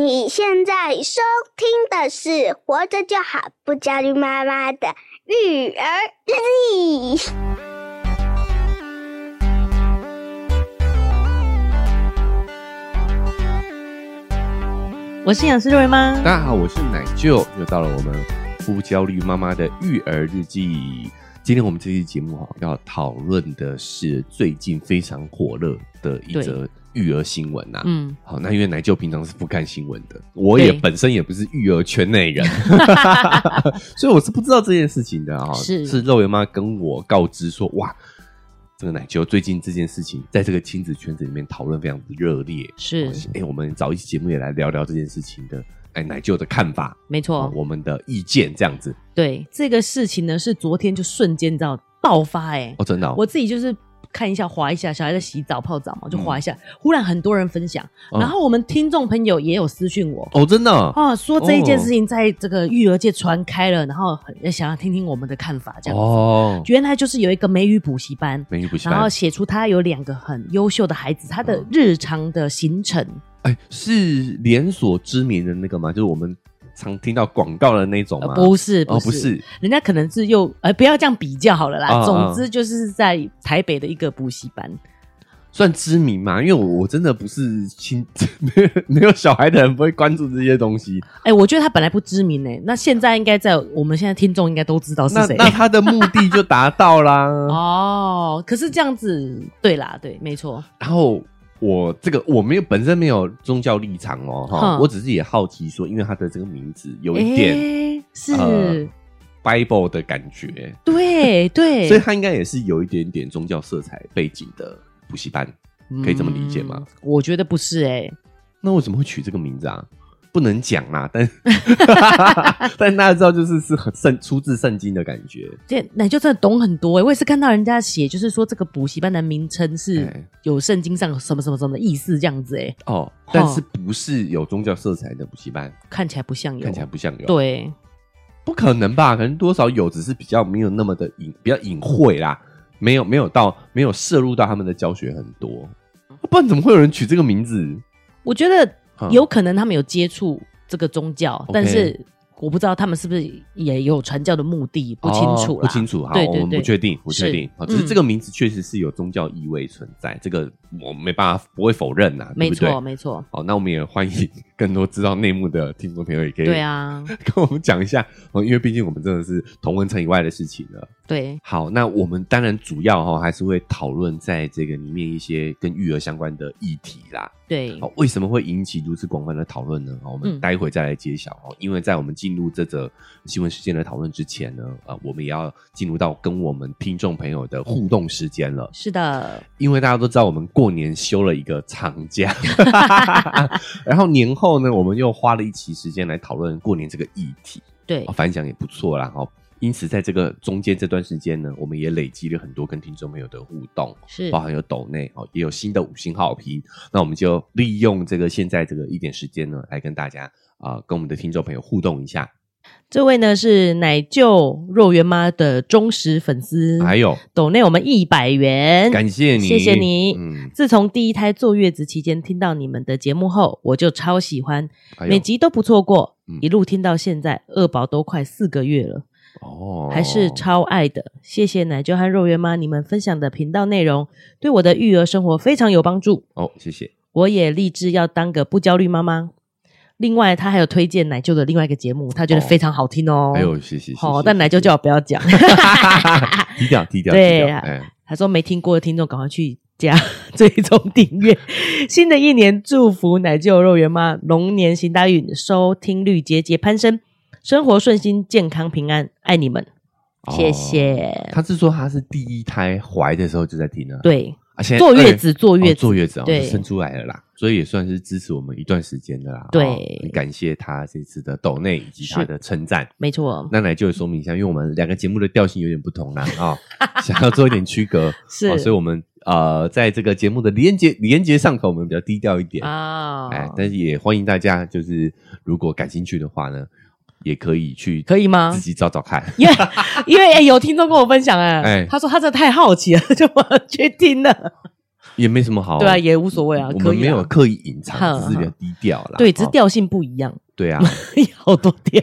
你现在收听的是《活着就好，不焦虑妈妈的育儿日记》。我是营养师肉圆妈，大家好，我是奶舅，又到了我们不焦虑妈妈的育儿日记。今天我们这期节目哈，要讨论的是最近非常火热的一则育儿新闻呐。嗯，好，那因为奶舅平常是不看新闻的，我也本身也不是育儿圈内人，所以我是不知道这件事情的哈。是是肉圆妈跟我告知说，哇，这个奶舅最近这件事情在这个亲子圈子里面讨论非常的热烈。是，哎、欸，我们找一期节目也来聊聊这件事情的。哎，奶舅的看法，没错、哦，我们的意见这样子。对这个事情呢，是昨天就瞬间你知道爆发哎、欸，哦，真的、哦，我自己就是看一下，划一下，小孩在洗澡泡澡嘛，就划一下，嗯、忽然很多人分享，嗯、然后我们听众朋友也有私讯我，哦，真的，啊，说这一件事情在这个育儿界传开了，然后很想要听听我们的看法，这样子。哦，原来就是有一个美语补习班，美语补习班，然后写出他有两个很优秀的孩子，他的日常的行程。哎，是连锁知名的那个吗？就是我们常听到广告的那种吗？呃、不是，不是，哦、不是，人家可能是又呃，不要这样比较好了啦。哦、总之就是在台北的一个补习班，算知名吗？因为我我真的不是亲，没 有没有小孩的人不会关注这些东西。哎，我觉得他本来不知名诶，那现在应该在我们现在听众应该都知道是谁。那，那他的目的就达到啦。哦，可是这样子，对啦，对，没错。然后。我这个我没有本身没有宗教立场哦，哈，我只是也好奇说，因为他的这个名字有一点、欸、是、呃、Bible 的感觉，对对，所以他应该也是有一点点宗教色彩背景的补习班，可以这么理解吗？嗯、我觉得不是哎、欸，那为什么会取这个名字啊？不能讲啦，但 但大家知道，就是是很圣出自圣经的感觉。这奶就真的懂很多哎，我也是看到人家写，就是说这个补习班的名称是有圣经上什么什么什么的意思这样子哎。哦，但是不是有宗教色彩的补习班？看起来不像有，看起来不像有。对，不可能吧？可能多少有，只是比较没有那么的隐，比较隐晦啦，没有没有到没有摄入到他们的教学很多。不然怎么会有人取这个名字？我觉得。有可能他们有接触这个宗教但是。我不知道他们是不是也有传教的目的，不清楚、哦，不清楚。好，对对对，我们不确定，不确定。好，只是这个名字确实是有宗教意味存在，嗯、这个我没办法不会否认呐，没错，没错。好，那我们也欢迎更多知道内幕的听众朋友，也可以对啊，跟我们讲一下哦，因为毕竟我们真的是同温层以外的事情了。对，好，那我们当然主要哈还是会讨论在这个里面一些跟育儿相关的议题啦。对，好，为什么会引起如此广泛的讨论呢？我们待会再来揭晓哦，因为在我们进入这则新闻事件的讨论之前呢，呃，我们也要进入到跟我们听众朋友的互动时间了。是的，因为大家都知道我们过年休了一个长假，然后年后呢，我们又花了一期时间来讨论过年这个议题，对，反响也不错啦。哦，因此在这个中间这段时间呢，我们也累积了很多跟听众朋友的互动，是包含有抖内哦，也有新的五星好评。那我们就利用这个现在这个一点时间呢，来跟大家啊、呃，跟我们的听众朋友互动一下。这位呢是奶舅肉圆妈的忠实粉丝，还有抖内我们一百元，感谢你，谢谢你。嗯，自从第一胎坐月子期间听到你们的节目后，我就超喜欢，每集都不错过，嗯、一路听到现在，二宝都快四个月了，哦，还是超爱的。谢谢奶舅和肉圆妈，你们分享的频道内容对我的育儿生活非常有帮助。哦，谢谢，我也立志要当个不焦虑妈妈。另外，他还有推荐奶舅的另外一个节目，他觉得非常好听哦。哎呦，谢谢。好，但奶舅叫我不要讲，低调低调。对，他说没听过的听众赶快去加 追踪订阅。新的一年，祝福奶舅肉圆妈龙年行大运，收听率节节攀升，生活顺心，健康平安，爱你们，谢谢。他是说他是第一胎怀的时候就在听了，对。啊，坐月子，坐月子，坐月子，对，生出来了啦，所以也算是支持我们一段时间的啦。对，很感谢他这次的抖内以及他的称赞，没错。那来就说明一下，因为我们两个节目的调性有点不同啦，啊，想要做一点区隔，是，所以我们呃，在这个节目的连结连结上头，我们比较低调一点啊，哎，但是也欢迎大家，就是如果感兴趣的话呢。也可以去，可以吗？自己找找看，因为因为有听众跟我分享，哎，他说他真的太好奇了，就去听了。也没什么好，对啊，也无所谓啊。我们没有刻意隐藏，只是比较低调啦。对，只是调性不一样。对啊，好多调。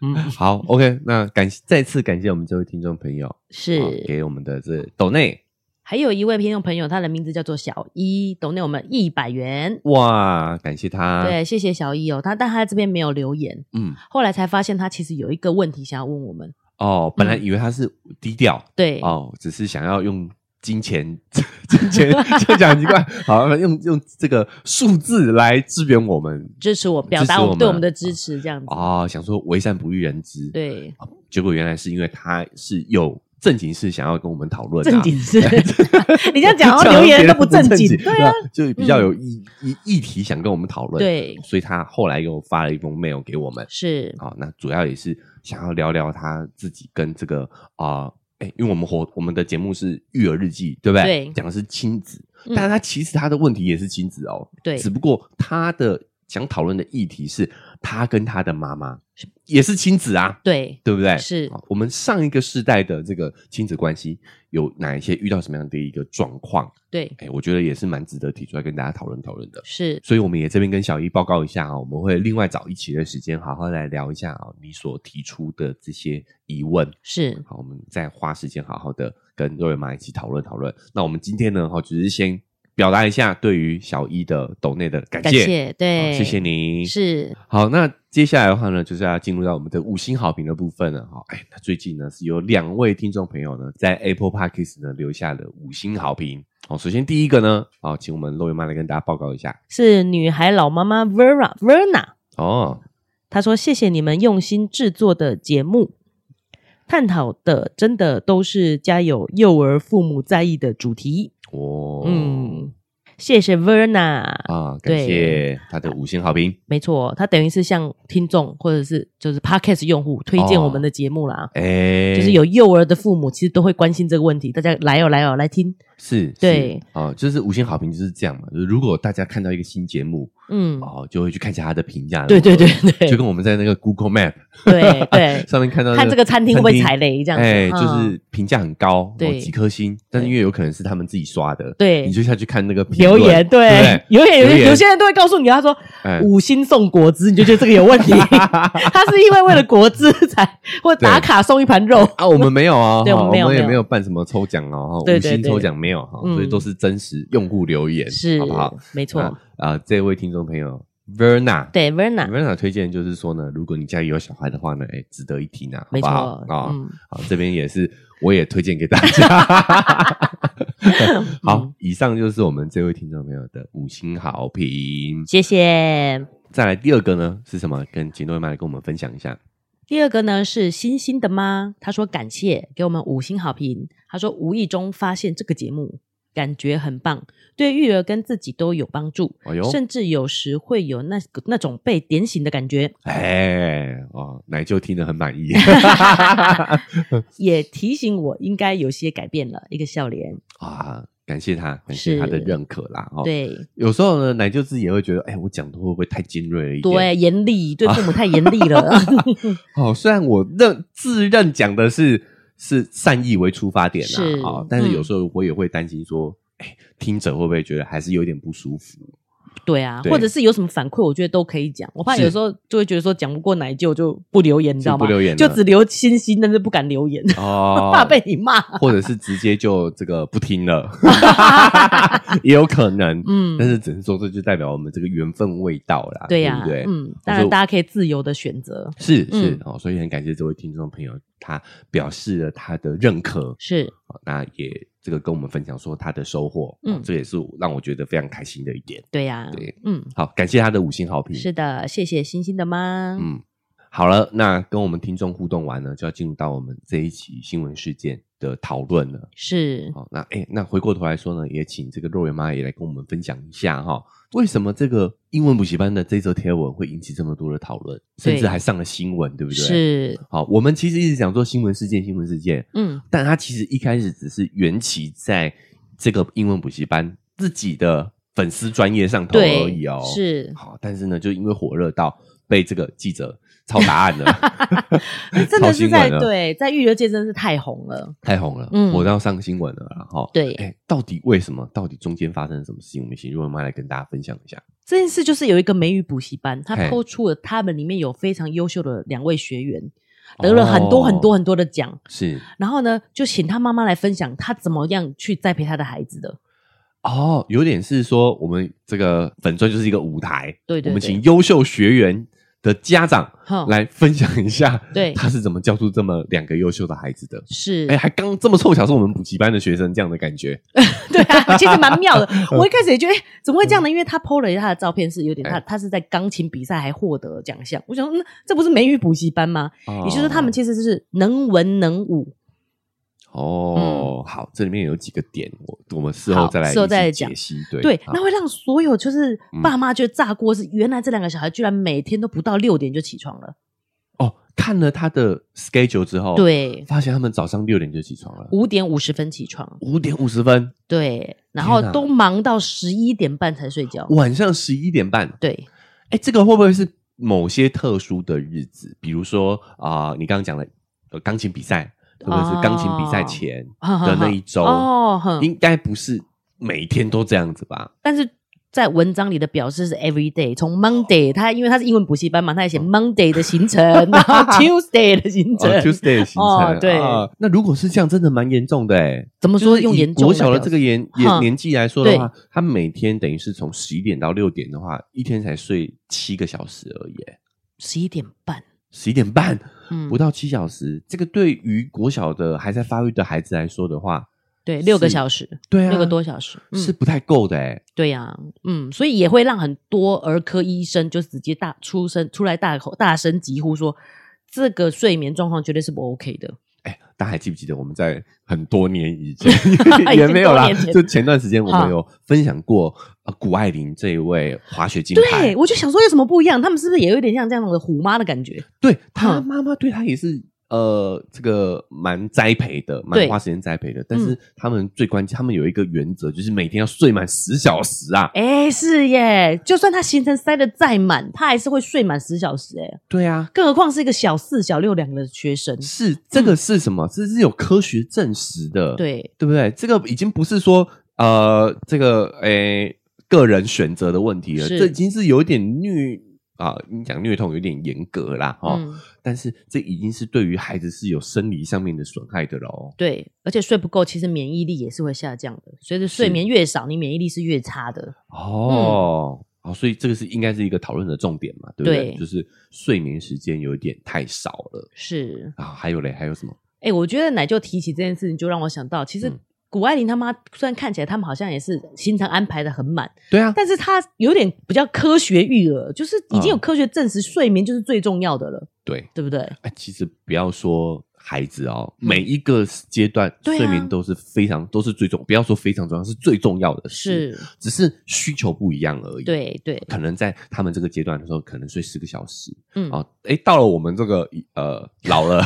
嗯，好，OK，那感再次感谢我们这位听众朋友，是给我们的这斗内。还有一位听众朋友，他的名字叫做小一，懂内我们一百元。哇，感谢他。对，谢谢小一哦，他但他这边没有留言。嗯，后来才发现他其实有一个问题想要问我们。哦，本来以为他是低调，嗯、对，哦，只是想要用金钱，金钱就讲奇怪，好，用用这个数字来支援我们，支持我，表达我们对我们的支持，这样子。哦，想说为善不欲人知，对，结果原来是因为他是有。正经事想要跟我们讨论，正经事，你这样讲，留言都不正经，对啊，就比较有议议议题想跟我们讨论，对，所以他后来又发了一封 mail 给我们，是，好，那主要也是想要聊聊他自己跟这个啊，哎，因为我们活我们的节目是育儿日记，对不对？对，讲的是亲子，但是他其实他的问题也是亲子哦，对，只不过他的想讨论的议题是他跟他的妈妈。也是亲子啊，对，对不对？是我们上一个世代的这个亲子关系有哪一些遇到什么样的一个状况？对，哎，我觉得也是蛮值得提出来跟大家讨论讨论的。是，所以我们也这边跟小一报告一下啊，我们会另外找一期的时间，好好来聊一下啊，你所提出的这些疑问。是，好，我们再花时间好好的跟肉圆妈一起讨论讨论。那我们今天呢，哈，只是先。表达一下对于小一的斗内的感谢，感谢，对，谢谢您。是，好，那接下来的话呢，就是要进入到我们的五星好评的部分了。哈，哎，那最近呢是有两位听众朋友呢在 Apple Podcast 呢留下了五星好评。哦，首先第一个呢，好，请我们肉圆妈来跟大家报告一下，是女孩老妈妈 Vera Verna。哦，她说：“谢谢你们用心制作的节目，探讨的真的都是家有幼儿父母在意的主题。”哦，嗯，谢谢 Verna 啊，感谢他的五星好评。没错，他等于是向听众或者是就是 Podcast 用户推荐我们的节目啦。哎、哦，欸、就是有幼儿的父母其实都会关心这个问题，大家来哦来哦来听。是，对，啊，就是五星好评就是这样嘛。就是如果大家看到一个新节目，嗯，哦，就会去看一下他的评价。对对对对，就跟我们在那个 Google Map 对对 上面看到看这个餐厅会不会踩雷这样子，哎，就是评价很高，对，几颗星，但是因为有可能是他们自己刷的，对，你就下去看那个留言，对，留言有有些人都会告诉你，他说五星送果汁，你就觉得这个有问题。他是因为为了果汁才或打卡送一盘肉啊，我们没有啊，对，我们也没有办什么抽奖哦，五星抽奖没有哈，所以都是。真实用户留言是好不好？没错啊、呃，这位听众朋友 Verna 对 Verna，Verna 推荐就是说呢，如果你家里有小孩的话呢，哎，值得一提呢，好不好？啊、好，这边也是，我也推荐给大家。好，嗯、以上就是我们这位听众朋友的五星好评，谢谢。再来第二个呢是什么？跟请肉圆妈来跟我们分享一下。第二个呢是星星的妈，她说感谢给我们五星好评。她说无意中发现这个节目。感觉很棒，对育儿跟自己都有帮助，哎、呦甚至有时会有那那种被点醒的感觉。哎，哦，奶就听得很满意 也提醒我应该有些改变了，一个笑脸啊，感谢他，感谢他的认可啦。是哦、对，有时候呢，奶舅自己也会觉得，哎，我讲的会不会太尖锐了一点？对，严厉，对父母太严厉了。哦，虽然我认自认讲的是。是善意为出发点啦，啊，哦，但是有时候我也会担心说，哎，嗯，听者会不会觉得还是有点不舒服？对啊，或者是有什么反馈，我觉得都可以讲。我怕有时候就会觉得说讲不过奶舅就不留言，你知道吗？不留言，就只留星星，但是不敢留言，哦，怕被你骂，或者是直接就这个不听了，也有可能。嗯，但是只能说这就代表我们这个缘分未到啦，对呀，对，嗯，当然大家可以自由的选择，是是。哦，所以很感谢这位听众朋友，他表示了他的认可，是，那也。这个跟我们分享说他的收获，嗯，这也是让我觉得非常开心的一点。对呀，对，嗯，好，感谢他的五星好评。是的，谢谢星星的妈。嗯，好了，那跟我们听众互动完呢，就要进入到我们这一期新闻事件的讨论了。是，好，那哎，那回过头来说呢，也请这个肉圆妈也来跟我们分享一下哈。为什么这个英文补习班的这则贴文会引起这么多的讨论，甚至还上了新闻，对不对？是。好，我们其实一直讲做新闻事件，新闻事件，嗯，但它其实一开始只是缘起在这个英文补习班自己的粉丝专业上头而已哦。是。好，但是呢，就因为火热到被这个记者抄答案了，真的是在对，在育儿界真是太红了，太红了，嗯，我都要上新闻了，然后对，哎，到底为什么？到底中间发生了什么事情？我们请润妈来跟大家分享一下。这件事就是有一个美语补习班，他抛出了他们里面有非常优秀的两位学员，得了很多很多很多的奖，是。然后呢，就请他妈妈来分享他怎么样去栽培他的孩子的。哦，有点是说，我们这个粉钻就是一个舞台，对对，对，我们请优秀学员的家长来分享一下，对，他是怎么教出这么两个优秀的孩子的？是，哎，还刚这么凑巧是我们补习班的学生，这样的感觉，对啊，其实蛮妙的。我一开始也觉得，哎，怎么会这样呢？因为他 PO 了他的照片，是有点他他是在钢琴比赛还获得奖项。我想说，那这不是美语补习班吗？也就是说，他们其实是能文能武。哦，好，这里面有几个点，我我们事后再来，事后再来解析。对对，那会让所有就是爸妈觉得炸锅，是原来这两个小孩居然每天都不到六点就起床了。哦，看了他的 schedule 之后，对，发现他们早上六点就起床了，五点五十分起床，五点五十分，对，然后都忙到十一点半才睡觉，晚上十一点半，对，哎，这个会不会是某些特殊的日子？比如说啊，你刚刚讲的呃钢琴比赛。或者是钢琴比赛前 的那一周，哦，应该不是每天都这样子吧？但是在文章里的表示是 every day，从 Monday，他因为他是英文补习班嘛，他也写 Monday 的行程，然后 Tuesday 的行程，Tuesday 的行程，对。那如果是这样，真的蛮严重的哎。怎么说？用严重？国小的这个年年年纪来说的话，他每天等于是从十一点到六点的话，一天才睡七个小时而已。十一点半。十一点半，嗯，不到七小时，嗯，这个对于国小的还在发育的孩子来说的话，对，六个小时，对啊，六个多小时，嗯，是不太够的诶。对呀，啊，嗯，所以也会让很多儿科医生就直接大出声出来大口大声疾呼说，这个睡眠状况绝对是不 OK 的。哎，大家还记不记得我们在很多年以前 也没有啦，就前段时间我们有分享过呃谷爱凌这一位滑雪金牌，对，我就想说有什么不一样？他们是不是也有点像这样的虎妈的感觉？对，他妈妈对他也是。呃，这个蛮栽培的，蛮花时间栽培的。但是他们最关键，他们有一个原则，就是每天要睡满十小时啊。哎，是耶，就算他行程塞的再满，他还是会睡满十小时。哎，对啊，更何况是一个小四、小六两个学生。是这个是什么？这是有科学证实的，对对不对？这个已经不是说呃，这个诶个人选择的问题了，这已经是有点虐。啊，你讲虐童有点严格啦，哈、嗯，但是这已经是对于孩子是有生理上面的损害的喽。对，而且睡不够，其实免疫力也是会下降的。随着睡眠越少，你免疫力是越差的。哦，好、嗯，所以这个是应该是一个讨论的重点嘛，对不对？对，就是睡眠时间有一点太少了。是啊，还有嘞，还有什么？哎、欸，我觉得奶就提起这件事情，就让我想到，其实、嗯。谷爱凌他妈虽然看起来他们好像也是行程安排的很满，对啊，但是他有点比较科学育儿，就是已经有科学证实睡眠就是最重要的了，对，对不对？哎，其实不要说。孩子哦，每一个阶段睡眠都是非常都是最重，不要说非常重要，是最重要的事，是，只是需求不一样而已。对对，可能在他们这个阶段的时候，可能睡十个小时，嗯，哦，哎，到了我们这个呃老了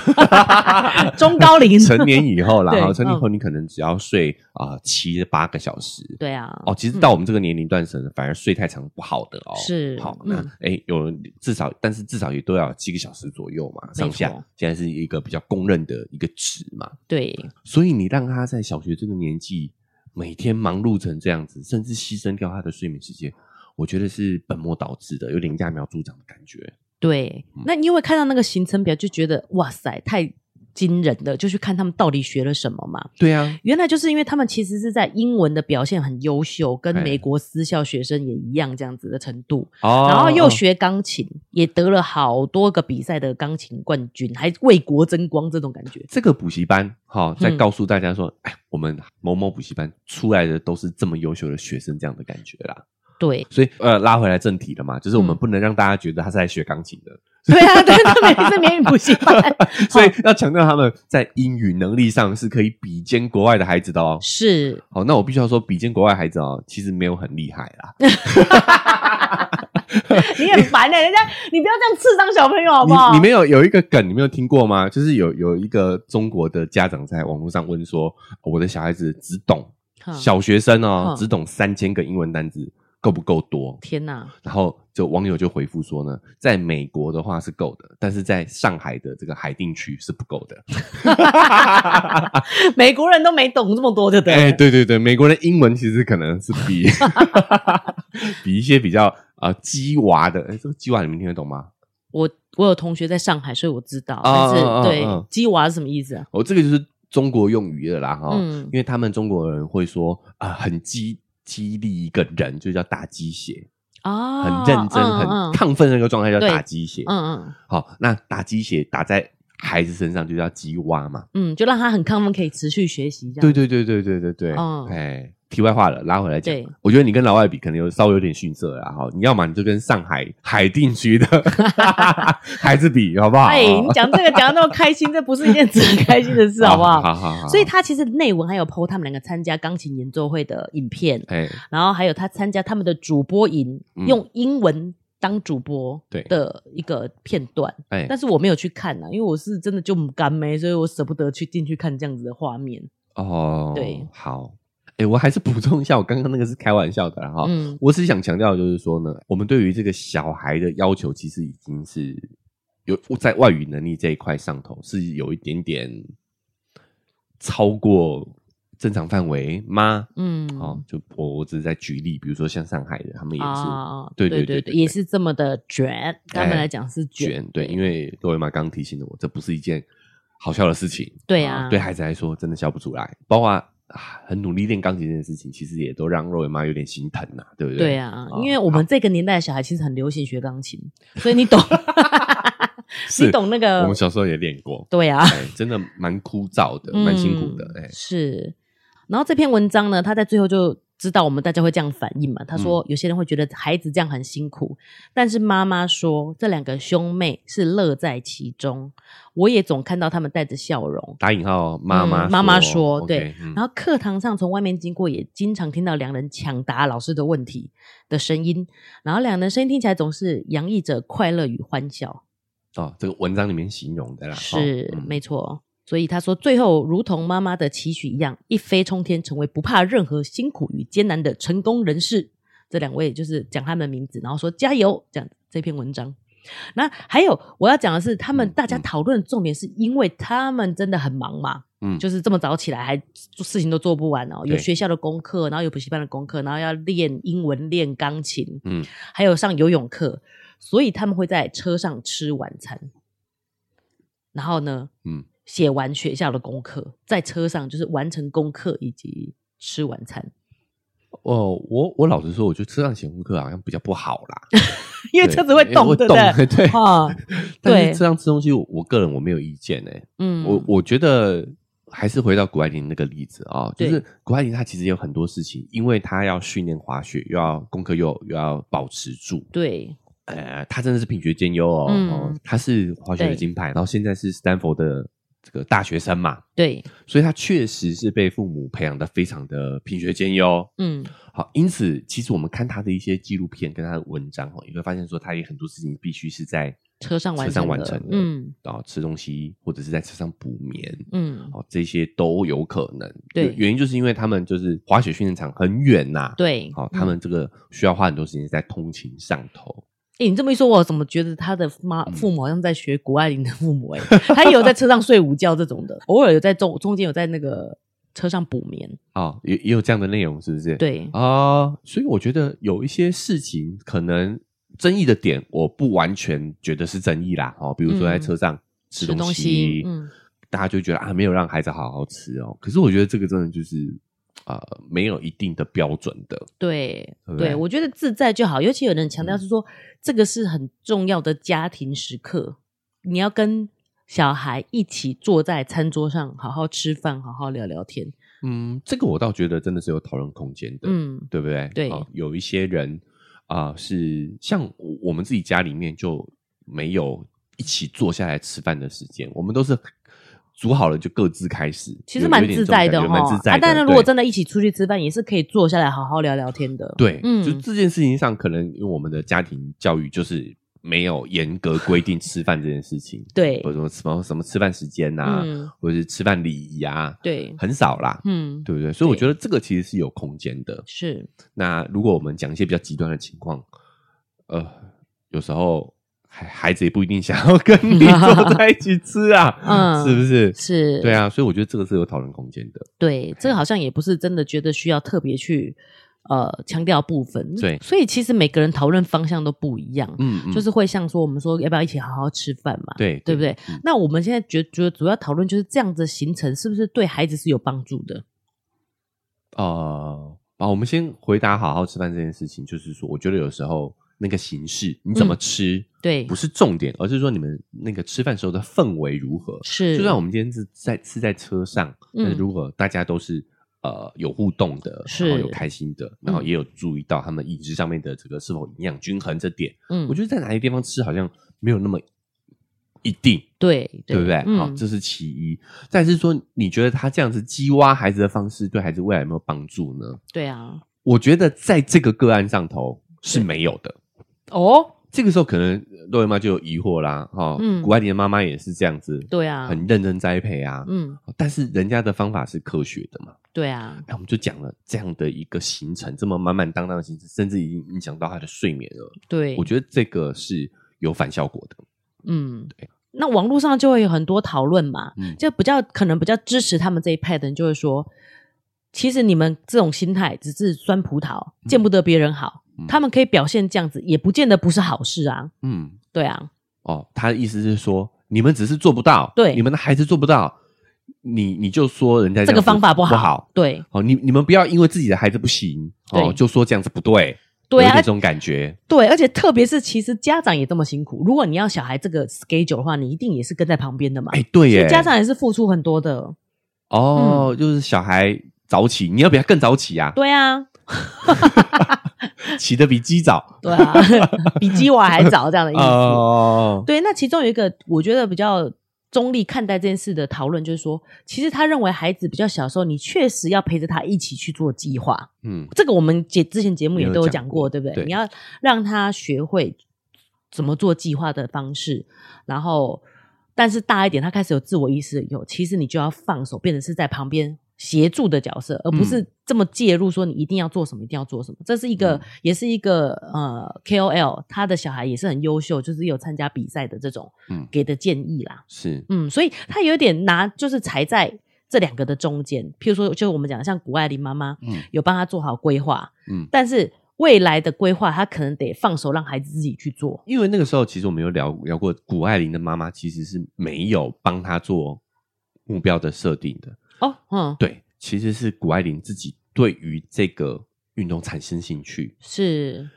中高龄。成年以后，然后成年以后你可能只要睡啊七八个小时，对啊，哦，其实到我们这个年龄段时，反而睡太长不好的哦，是，好，那哎有至少，但是至少也都要七个小时左右嘛，上下，现在是一个比较公认的一个值嘛，对，所以你让他在小学这个年纪每天忙碌成这样子，甚至牺牲掉他的睡眠时间，我觉得是本末倒置的，有点揠苗助长的感觉。对，嗯、那因为看到那个行程表就觉得哇塞，太。惊人的，就去看他们到底学了什么嘛？对啊，原来就是因为他们其实是在英文的表现很优秀，跟美国私校学生也一样这样子的程度。哦，然后又学钢琴，也得了好多个比赛的钢琴冠军，还为国争光，这种感觉。这个补习班哈，在告诉大家说，哎、嗯，我们某某补习班出来的都是这么优秀的学生，这样的感觉啦。对，所以呃，拉回来正题了嘛，就是我们不能让大家觉得他是在学钢琴的。嗯、对啊，对，是免语补习班，所以要强调他们在英语能力上是可以比肩国外的孩子的哦。是，好，那我必须要说，比肩国外孩子哦，其实没有很厉害啦。你很烦哎、欸，人家你不要这样刺伤小朋友好不好？你，你没有有一个梗，你没有听过吗？就是有有一个中国的家长在网络上问说，我的小孩子只懂小学生哦，只懂三千个英文单字。够不够多？天哪！然后就网友就回复说呢，在美国的话是够的，但是在上海的这个海淀区是不够的。美国人都没懂这么多，对不对？哎，对对对，美国人英文其实可能是比 比一些比较啊鸡娃的，哎，这个鸡娃你们听得懂吗？我我有同学在上海，所以我知道。但是对鸡娃是什么意思啊？哦，这个就是中国用语的啦，哈，嗯，因为他们中国人会说啊，很鸡。激励一个人就叫打鸡血啊，很认真、很亢奋的那个状态叫打鸡血。嗯嗯，好，那打鸡血打在孩子身上就叫鸡蛙嘛。嗯，就让他很亢奋，可以持续学习。这样。对对对对对对对。嗯，哎。题外话了，拉回来讲，我觉得你跟老外比，可能有稍微有点逊色了哈。你要么你就跟上海 海淀区的 孩子比，好不好？哎，你讲这个讲的那么开心，这不是一件值得开心的事，好不好？好好好。所以他其实内文还有 po 他们两个参加钢琴演奏会的影片，哎，然后还有他参加他们的主播营，用英文当主播的一个片段，哎，但是我没有去看呐，因为我是真的就不甘没，所以我舍不得去进去看这样子的画面。哦，对，好。哎、欸，我还是补充一下，我刚刚那个是开玩笑的哈。嗯，我只是想强调，就是说呢，我们对于这个小孩的要求，其实已经是有在外语能力这一块上头，是有一点点超过正常范围吗？嗯，哦，就我我只是在举例，比如说像上海的，他们也是，哦、对对对，对，对，对，也是这么的卷，他们来讲是卷，欸、对，因为各位妈刚刚提醒了我，这不是一件好笑的事情，对啊，对孩子来说真的笑不出来，包括。啊，很努力练钢琴这件事情，其实也都让肉圆妈有点心疼呐，对不对？对啊，因为我们这个年代的小孩其实很流行学钢琴，所以你懂，你懂那个。我们小时候也练过，对啊，真的蛮枯燥的，蛮辛苦的，哎，是。然后这篇文章呢，他在最后就。知道我们大家会这样反应嘛？他说有些人会觉得孩子这样很辛苦，嗯、但是妈妈说这两个兄妹是乐在其中。我也总看到他们带着笑容。打引号，妈妈妈妈说对。Okay, 然后课堂上从外面经过，也经常听到两人抢答老师的问题的声音。然后两人声音听起来总是洋溢着快乐与欢笑。哦，这个文章里面形容的啦，是、哦嗯、没错。所以他说，最后如同妈妈的期许一样，一飞冲天，成为不怕任何辛苦与艰难的成功人士。这两位就是讲他们的名字，然后说加油，这样这篇文章。那还有我要讲的是，他们大家讨论的重点是因为他们真的很忙嘛，嗯，就是这么早起来还做事情都做不完哦，有学校的功课，然后有补习班的功课，然后要练英文、练钢琴，嗯，还有上游泳课，所以他们会在车上吃晚餐。然后呢，嗯。写完学校的功课，在车上就是完成功课以及吃晚餐。哦，我我老实说，我觉得车上写功课好像比较不好啦，因为车子会动，对不对？对啊，但是车上吃东西，我个人我没有意见诶。嗯，我我觉得还是回到谷爱凌那个例子啊，就是谷爱凌她其实有很多事情，因为她要训练滑雪，又要功课又又要保持住。对，呃，她真的是品学兼优哦。她是滑雪的金牌，然后现在是斯坦福的。这个大学生嘛，对，所以他确实是被父母培养的非常的品学兼优，嗯，好，因此其实我们看他的一些纪录片跟他的文章哦，你会发现说他有很多事情必须是在车上完车上完成的，嗯，然后吃东西或者是在车上补眠，嗯，哦，这些都有可能，对，原因就是因为他们就是滑雪训练场很远呐，对，好，他们这个需要花很多时间在通勤上头。哎、欸，你这么一说，我怎么觉得他的妈父母好像在学谷爱凌的父母、欸？哎，他也有在车上睡午觉这种的，偶尔有在中中间有在那个车上补眠哦，也也有这样的内容，是不是？对啊、呃，所以我觉得有一些事情可能争议的点，我不完全觉得是争议啦。哦，比如说在车上吃东西，嗯、吃东西嗯，大家就觉得啊，没有让孩子好好吃哦。可是我觉得这个真的就是。啊、呃，没有一定的标准的，对对，对，我觉得自在就好。尤其有人强调是说，嗯、这个是很重要的家庭时刻，你要跟小孩一起坐在餐桌上，好好吃饭，好好聊聊天。嗯，这个我倒觉得真的是有讨论空间的，嗯，对不对？对，呃、有一些人啊、呃，是像我们自己家里面就没有一起坐下来吃饭的时间，我们都是。煮好了就各自开始，其实蛮自在的哈。啊，但是如果真的一起出去吃饭，也是可以坐下来好好聊聊天的。对，嗯，就这件事情上，可能因为我们的家庭教育就是没有严格规定吃饭这件事情，对，或者什么什么什么吃饭时间呐、啊嗯，或者是吃饭礼仪啊，对，很少啦，嗯，对不对？所以我觉得这个其实是有空间的。是，那如果我们讲一些比较极端的情况，呃，有时候孩孩子也不一定想要跟你坐在一起吃啊，嗯，是不是？是，对啊，所以我觉得这个是有讨论空间的。对，这个好像也不是真的觉得需要特别去。呃，强调部分，对，所以其实每个人讨论方向都不一样，嗯，嗯，就是会像说我们说要不要一起好好吃饭嘛，对，对不对？嗯、那我们现在觉觉得主要讨论就是这样子的行程是不是对孩子是有帮助的？呃，啊，我们先回答好好吃饭这件事情，就是说，我觉得有时候那个形式你怎么吃，嗯、对，不是重点，而是说你们那个吃饭时候的氛围如何。是，就算我们今天是在是在车上，但是如果大家都是。呃，有互动的，然后有开心的，然后也有注意到他们饮食上面的这个是否营养均衡这点。嗯，我觉得在哪些地方吃好像没有那么一定，对对，对不对？好、嗯哦，这是其一。再是说，你觉得他这样子激挖孩子的方式，对孩子未来有没有帮助呢？对啊，我觉得在这个个案上头是没有的。哦。这个时候可能肉圆妈就有疑惑啦，哈、哦，嗯，谷爱凌的妈妈也是这样子，对啊，很认真栽培啊，嗯，但是人家的方法是科学的嘛，对啊，那我们就讲了这样的一个行程，这么满满当当的行程，甚至已经影响到他的睡眠了，对，我觉得这个是有反效果的，嗯，对，那网络上就会有很多讨论嘛，嗯，就比较可能比较支持他们这一派的人就会说，其实你们这种心态只是酸葡萄，见不得别人好。嗯他们可以表现这样子，也不见得不是好事啊。嗯，对啊。哦，他的意思是说，你们只是做不到，对，你们的孩子做不到，你你就说人家这，这个方法不好，不好，对。哦，你你们不要因为自己的孩子不行，哦，就说这样子不对，对啊，这种感觉。对，而且特别是，其实家长也这么辛苦。如果你要小孩这个 schedule 的话，你一定也是跟在旁边的嘛。哎，对耶，家长也是付出很多的。哦，嗯、就是小孩早起，你要比他更早起啊。对啊。起得比鸡早，对啊，比鸡娃还早，这样的意思。哦，对，那其中有一个我觉得比较中立看待这件事的讨论，就是说，其实他认为孩子比较小的时候，你确实要陪着他一起去做计划。嗯，这个我们节之前节目也都有讲过，对不对？对，你要让他学会怎么做计划的方式，然后，但是大一点，他开始有自我意识了以后，其实你就要放手，变成是在旁边。协助的角色，而不是这么介入。说你一定要做什么，一定要做什么。这是一个，嗯、也是一个呃 KOL，他的小孩也是很优秀，就是有参加比赛的这种，嗯，给的建议啦。是，嗯，所以他有点拿，就是踩在这两个的中间。譬如说，就我们讲像谷爱凌妈妈，嗯，有帮他做好规划，嗯，但是未来的规划，他可能得放手让孩子自己去做。因为那个时候，其实我们有聊聊过，谷爱凌的妈妈其实是没有帮他做目标的设定的。哦，嗯，对，其实是谷爱凌自己对于这个运动产生兴趣，是。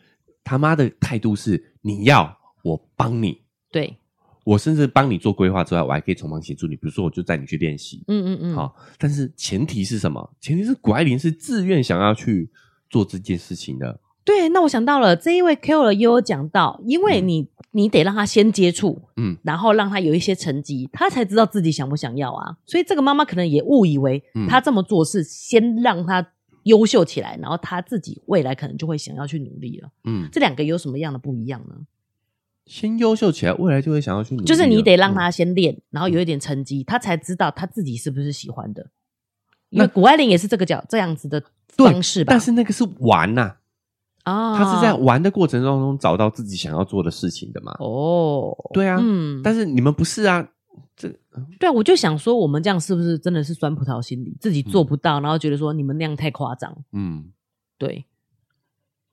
他妈的态度是你要我帮你，对，我甚至帮你做规划之外，我还可以从旁协助你，比如说我就带你去练习，嗯嗯嗯，好，但是前提是什么？前提是谷爱凌是自愿想要去做这件事情的。对，那我想到了这一位 KOL 也有讲到，因为你、嗯、你得让他先接触，嗯，然后让他有一些成绩，他才知道自己想不想要啊。所以这个妈妈可能也误以为他这么做是先让他优秀起来，然后他自己未来可能就会想要去努力了。嗯，这两个有什么样的不一样呢？先优秀起来，未来就会想要去努力。就是你得让他先练，然后有一点成绩，他才知道他自己是不是喜欢的。因为谷爱凌也是这个角这样子的方式吧？但是那个是玩呐、啊。啊，他是在玩的过程当中找到自己想要做的事情的嘛？哦，对啊，嗯，但是你们不是啊，这对啊，我就想说，我们这样是不是真的是酸葡萄心理，自己做不到，嗯、然后觉得说你们那样太夸张？嗯，对，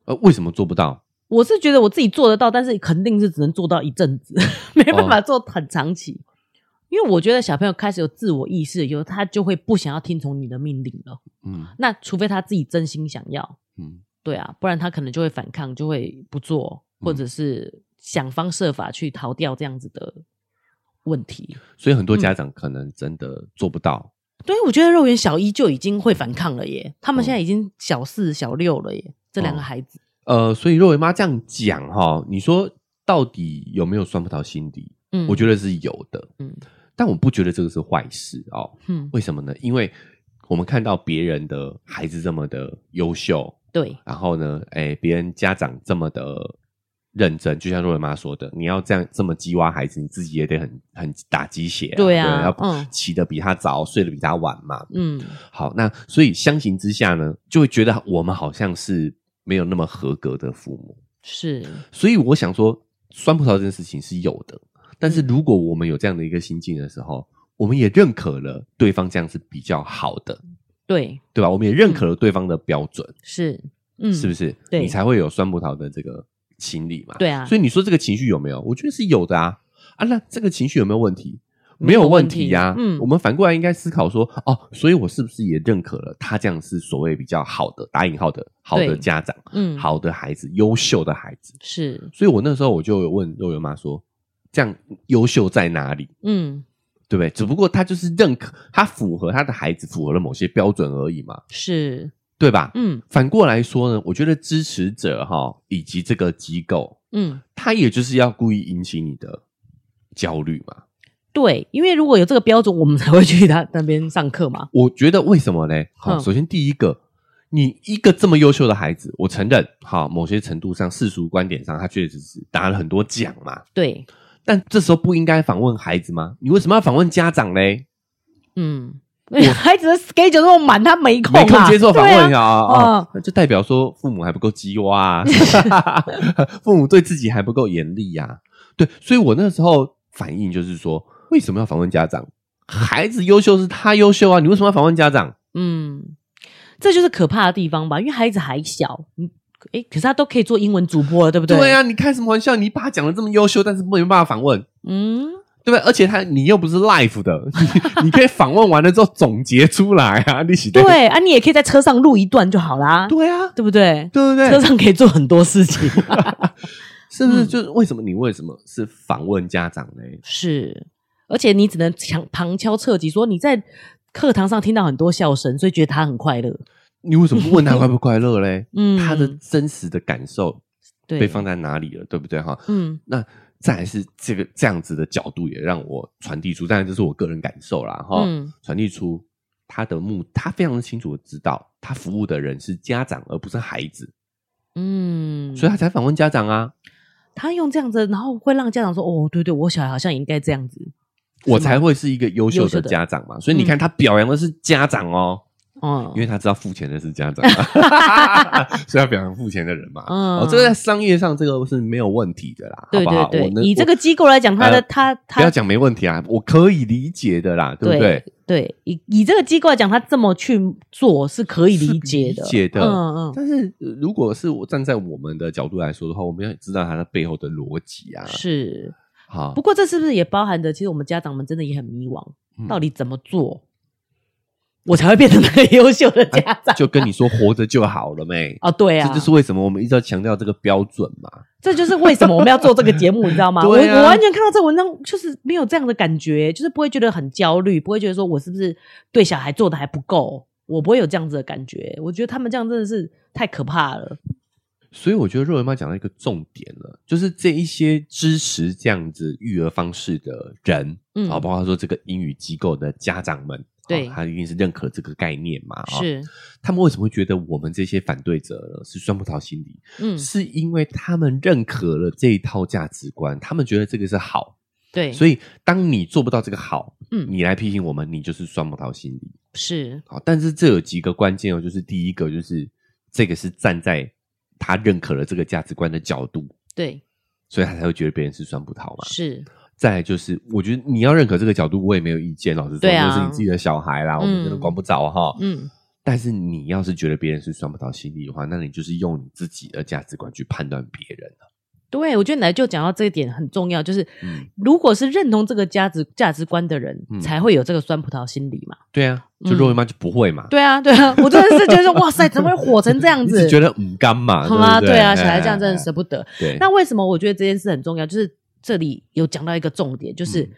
呃，为什么做不到？我是觉得我自己做得到，但是肯定是只能做到一阵子，没办法做很长期，哦，因为我觉得小朋友开始有自我意识有，他就会不想要听从你的命令了。嗯，那除非他自己真心想要，嗯。对啊，不然他可能就会反抗，就会不做，或者是想方设法去逃掉这样子的问题。所以很多家长可能真的做不到。嗯、对，我觉得肉圆小一就已经会反抗了耶，他们现在已经小四、小六了耶，这两个孩子。呃，所以肉圆妈这样讲哈，你说到底有没有酸葡萄心底？嗯，我觉得是有的。嗯，但我不觉得这个是坏事哦。嗯，为什么呢？因为我们看到别人的孩子这么的优秀。对，然后呢，哎，别人家长这么的认真，就像若文妈说的，你要这样这么激挖孩子，你自己也得很很打鸡血啊。对啊，对要起得比他早，嗯、睡得比他晚嘛。嗯，好，那所以相形之下呢，就会觉得我们好像是没有那么合格的父母。是，所以我想说，酸葡萄这件事情是有的，但是如果我们有这样的一个心境的时候，我们也认可了对方这样是比较好的，对对吧？我们也认可了对方的标准，是，嗯，是不是？对，你才会有酸葡萄的这个心理嘛？对啊。所以你说这个情绪有没有？我觉得是有的啊啊！那这个情绪有没有问题？没有问题呀。嗯，我们反过来应该思考说，哦，所以我是不是也认可了他这样是所谓比较好的打引号的好的家长，嗯，好的孩子，优秀的孩子是。所以我那时候我就有问肉圆妈说，这样优秀在哪里？嗯。对不对？只不过他就是认可，他符合他的孩子符合了某些标准而已嘛，是，对吧？嗯，反过来说呢，我觉得支持者哈以及这个机构，嗯，他也就是要故意引起你的焦虑嘛。对，因为如果有这个标准，我们才会去他那边上课嘛。我觉得为什么呢？好，首先第一个，你一个这么优秀的孩子，我承认，好，某些程度上世俗观点上，他确实是拿了很多奖嘛。对。但这时候不应该访问孩子吗？你为什么要访问家长嘞？嗯，孩子的 schedule 那么满，他没空，没空接受访问啊。啊，就代表说父母还不够鸡娃，父母对自己还不够严厉呀。对，所以我那时候反应就是说，为什么要访问家长？孩子优秀是他优秀啊，你为什么要访问家长？嗯，这就是可怕的地方吧，因为孩子还小，哎，可是他都可以做英文主播了，对不对？对啊，你开什么玩笑？你把他讲的这么优秀，但是没有办法访问，嗯，对不对？而且他你又不是 live 的，你，你可以访问完了之后总结出来啊，你写对啊，你也可以在车上录一段就好啦，对啊，对不对？对不对？车上可以做很多事情，是不是？就是为什么你为什么是访问家长呢？是，而且你只能强旁敲侧击说你在课堂上听到很多笑声，所以觉得他很快乐。你为什么不问他 快不快乐嘞？嗯，他的真实的感受被放在哪里了，对，对不对哈？嗯，那再来是这个这样子的角度也让我传递出，当然这是我个人感受啦哈。嗯，传递出他的目，他非常的清楚的知道，他服务的人是家长而不是孩子。嗯，所以他才访问家长啊。他用这样子，然后会让家长说：“哦，对对，我小孩好像也应该这样子，我才会是一个优秀的家长嘛。”所以你看，他表扬的是家长哦。哦，因为他知道付钱的是家长，所以他表扬付钱的人嘛。嗯哦，这个在商业上这个是没有问题的啦，对对对。以这个机构来讲，他的他他不要讲没问题啊，我可以理解的啦，对不对？对，以以这个机构来讲，他这么去做是可以理解的，理解的。嗯嗯。但是如果是我站在我们的角度来说的话，我们要知道他的背后的逻辑啊。是。好，不过这是不是也包含着，其实我们家长们真的也很迷惘，到底怎么做？我才会变成那个优秀的家长，就跟你说活着就好了没？哦，对啊，这就是为什么我们一直要强调这个标准嘛。这就是为什么我们要做这个节目，你知道吗？啊，我我完全看到这个文章，就是没有这样的感觉，就是不会觉得很焦虑，不会觉得说我是不是对小孩做的还不够，我不会有这样子的感觉。我觉得他们这样真的是太可怕了。所以我觉得若文妈讲到一个重点了，就是这一些支持这样子育儿方式的人，嗯，包括说这个英语机构的家长们。对，他一定是认可这个概念嘛？是，他们为什么会觉得我们这些反对者是酸葡萄心理？嗯，是因为他们认可了这一套价值观，他们觉得这个是好。对，所以当你做不到这个好，嗯，你来批评我们，你就是酸葡萄心理。是，好，但是这有几个关键哦，就是第一个就是这个是站在他认可了这个价值观的角度，对，所以他才会觉得别人是酸葡萄嘛。是。再就是，我觉得你要认可这个角度，我也没有意见。老实说，这、啊、是你自己的小孩啦，嗯、我们真的管不着哈。嗯，但是你要是觉得别人是酸葡萄心理的话，那你就是用你自己的价值观去判断别人了。对，我觉得奶就讲到这一点很重要，就是、嗯、如果是认同这个价值价值观的人，嗯、才会有这个酸葡萄心理嘛。对啊，就肉圆妈就不会嘛。对啊，对啊，我真的是觉得哇塞，怎么会火成这样 子？你觉得唔甘嘛？好啊，对啊，小孩这样真的舍不得。对，那为什么我觉得这件事很重要？就是。这里有讲到一个重点，就是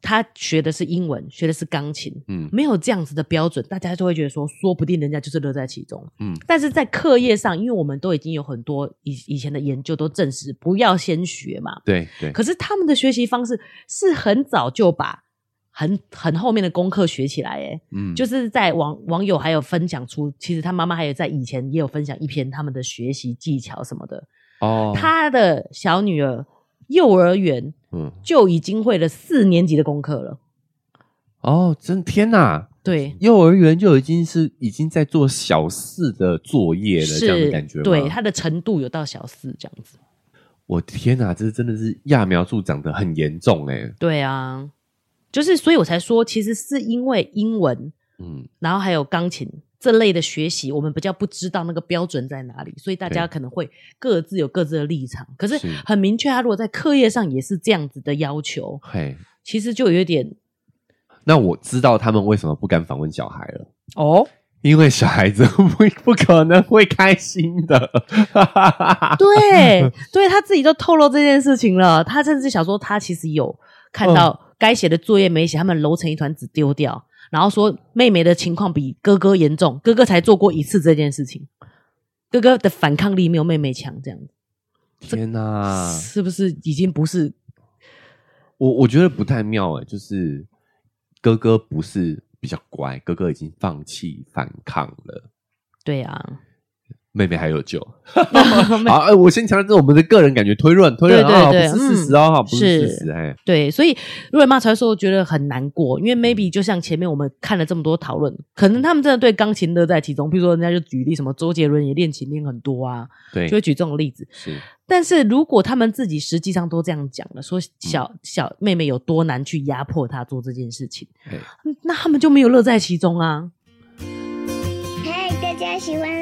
他学的是英文，学的是钢琴，嗯，没有这样子的标准，大家就会觉得说，说不定人家就是乐在其中，嗯。但是在课业上，因为我们都已经有很多以以前的研究都证实，不要先学嘛，对对。可是他们的学习方式是很早就把很很后面的功课学起来，哎，嗯，就是在网网友还有分享出，其实他妈妈还有在以前也有分享一篇他们的学习技巧什么的。哦，他的小女儿幼儿园嗯就已经会了四年级的功课了。哦，真天哪！对，幼儿园就已经是已经在做小四的作业了，这样的感觉吗？对，他的程度有到小四这样子。我天哪，这真的是揠苗助长的很严重哎。对啊，就是所以我才说，其实是因为英文，嗯，然后还有钢琴这类的学习，我们比较不知道那个标准在哪里，所以大家可能会各自有各自的立场。可是很明确，他如果在课业上也是这样子的要求，嘿，其实就有点。那我知道他们为什么不敢访问小孩了哦，因为小孩子 不不可能会开心的。对，对他自己都透露这件事情了。他甚至想说，他其实有看到该写的作业没写，他们揉成一团纸丢掉，然后说妹妹的情况比哥哥严重，哥哥才做过一次这件事情，哥哥的反抗力没有妹妹强，这样子。天哪，是不是已经不是？我我觉得不太妙哎，就是。哥哥不是比较乖，哥哥已经放弃反抗了。对啊。妹妹还有救，好，哎，我先强调这是我们的个人感觉推论，推论啊，不是事实哦，不是事实，哎，对，所以瑞妈才说我觉得很难过，因为 maybe 就像前面我们看了这么多讨论，可能他们真的对钢琴乐在其中，比如说人家就举例什么周杰伦也练琴练很多啊，对，就会举这种例子，是，但是如果他们自己实际上都这样讲了，说小小妹妹有多难去压迫她做这件事情，那他们就没有乐在其中啊。嗨大家喜欢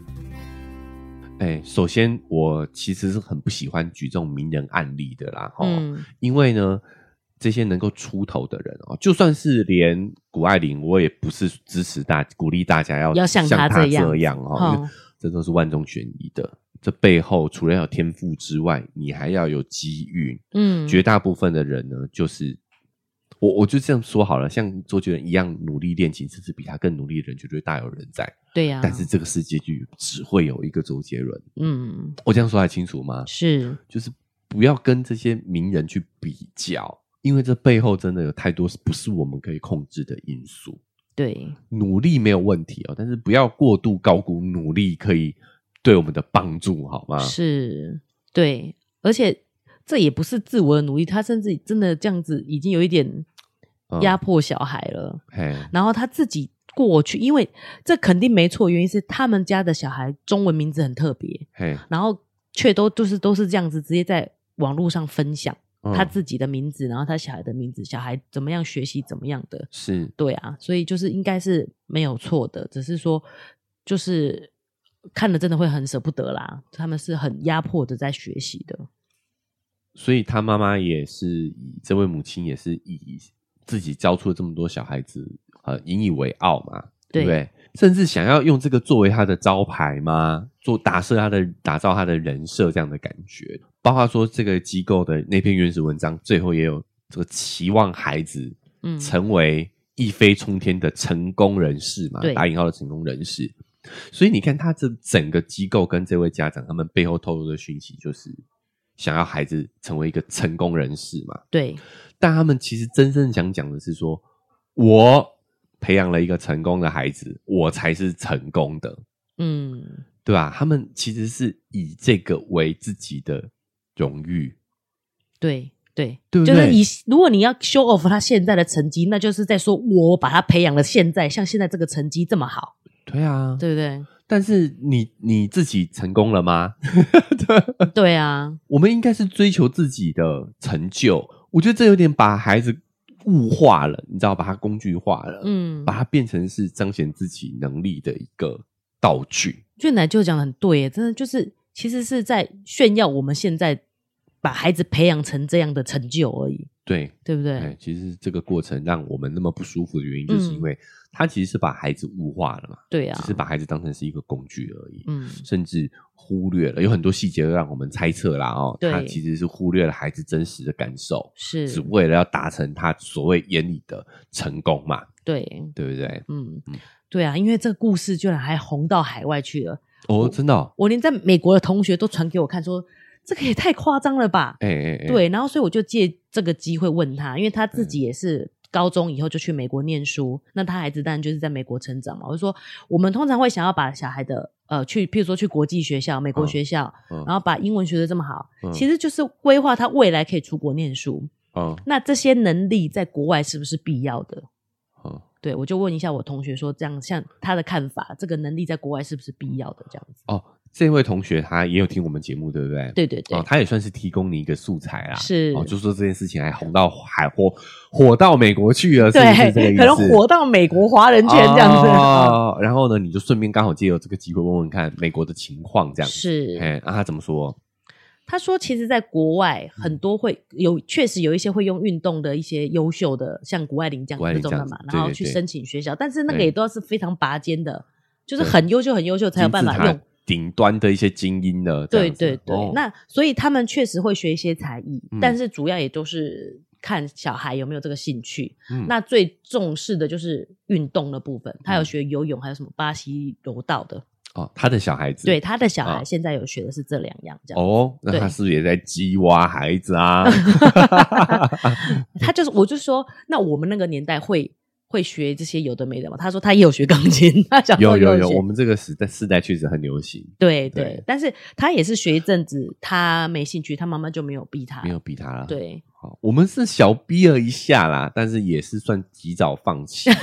哎，首先我其实是很不喜欢举这种名人案例的啦，哈、嗯，因为呢，这些能够出头的人哦，就算是连谷爱凌，我也不是支持大鼓励大家要要像他这样，这样哦，因为这都是万中选一的，这背后除了要有天赋之外，你还要有机遇，嗯，绝大部分的人呢，就是。我我就这样说好了，像周杰伦一样努力练琴，甚至比他更努力的人，绝对大有人在。对呀、啊，但是这个世界就只会有一个周杰伦。嗯，我这样说还清楚吗？是，就是不要跟这些名人去比较，因为这背后真的有太多不是我们可以控制的因素。对，努力没有问题哦，但是不要过度高估努力可以对我们的帮助，好吗？是，对，而且这也不是自我的努力，他甚至真的这样子已经有一点。压迫小孩了，嗯，然后他自己过去，因为这肯定没错，原因是他们家的小孩中文名字很特别，然后却都就是都是这样子，直接在网络上分享他自己的名字，嗯，然后他小孩的名字，小孩怎么样学习怎么样的，是。对啊，所以就是应该是没有错的，只是说就是看了真的会很舍不得啦，他们是很压迫的在学习的，所以他妈妈也是以这位母亲也是以。自己教出了这么多小孩子，呃，引以为傲嘛，对，对不对？甚至想要用这个作为他的招牌吗？做打设他的、打造他的人设这样的感觉。包括说这个机构的那篇原始文章，最后也有这个期望孩子嗯成为一飞冲天的成功人士嘛，打引号的成功人士。所以你看，他这整个机构跟这位家长他们背后透露的讯息，就是想要孩子成为一个成功人士嘛，对。但他们其实真正想讲的是说，我培养了一个成功的孩子，我才是成功的，嗯，对吧？他们其实是以这个为自己的荣誉，对对。对，就是以如果你要 show off 他现在的成绩，那就是在说我把他培养了，现在像现在这个成绩这么好，对啊，对不对？但是你你自己成功了吗？对 对啊，我们应该是追求自己的成就。我觉得这有点把孩子物化了，你知道，把它工具化了，嗯，把它变成是彰显自己能力的一个道具。俊奶就讲的很对耶，真的就是其实是在炫耀我们现在把孩子培养成这样的成就而已。对，对不对？哎，其实这个过程让我们那么不舒服的原因，就是因为他其实是把孩子物化了嘛。对啊，只是把孩子当成是一个工具而已。嗯，甚至忽略了有很多细节，让我们猜测啦。哦，他其实是忽略了孩子真实的感受，是只为了要达成他所谓眼里的成功嘛？对，对不对？嗯，对啊，因为这个故事居然还红到海外去了。哦，真的、哦，我连在美国的同学都传给我看说。这个也太夸张了吧！哎哎哎，对，然后所以我就借这个机会问他，因为他自己也是高中以后就去美国念书，嗯、那他孩子当然就是在美国成长嘛。我就说，我们通常会想要把小孩的呃去，譬如说去国际学校、美国学校，嗯嗯、然后把英文学得这么好，嗯、其实就是规划他未来可以出国念书。嗯，那这些能力在国外是不是必要的？嗯，对，我就问一下我同学说，这样像他的看法，这个能力在国外是不是必要的？这样子哦。这位同学他也有听我们节目，对不对？对对对，哦，他也算是提供你一个素材啦。是哦，就说这件事情还红到海火火到美国去了，对，是不是这个意思？可能火到美国华人圈这样子。哦，然后呢，你就顺便刚好借由这个机会问问看美国的情况，这样子是。哎，那他怎么说？他说，其实，在国外很多会有，确实有一些会用运动的一些优秀的，像谷爱凌这样这种的嘛，然后去申请学校，但是那个也都是非常拔尖的，就是很优秀、很优秀才有办法用。顶端的一些精英的，对对对，哦、那所以他们确实会学一些才艺，嗯、但是主要也都是看小孩有没有这个兴趣。嗯、那最重视的就是运动的部分，他有学游泳，还有什么巴西柔道的。哦，他的小孩子，对他的小孩现在有学的是这两样，这样。哦，那他是不是也在鸡娃孩子啊？他就是，我就说，那我们那个年代会。会学这些有的没的嘛？他说他也有学钢琴，他小时候有有有，我们这个时代世代确实很流行。对对，对但是他也是学一阵子，他没兴趣，他妈妈就没有逼他，没有逼他了。对，好，我们是小逼了一下啦，但是也是算及早放弃了，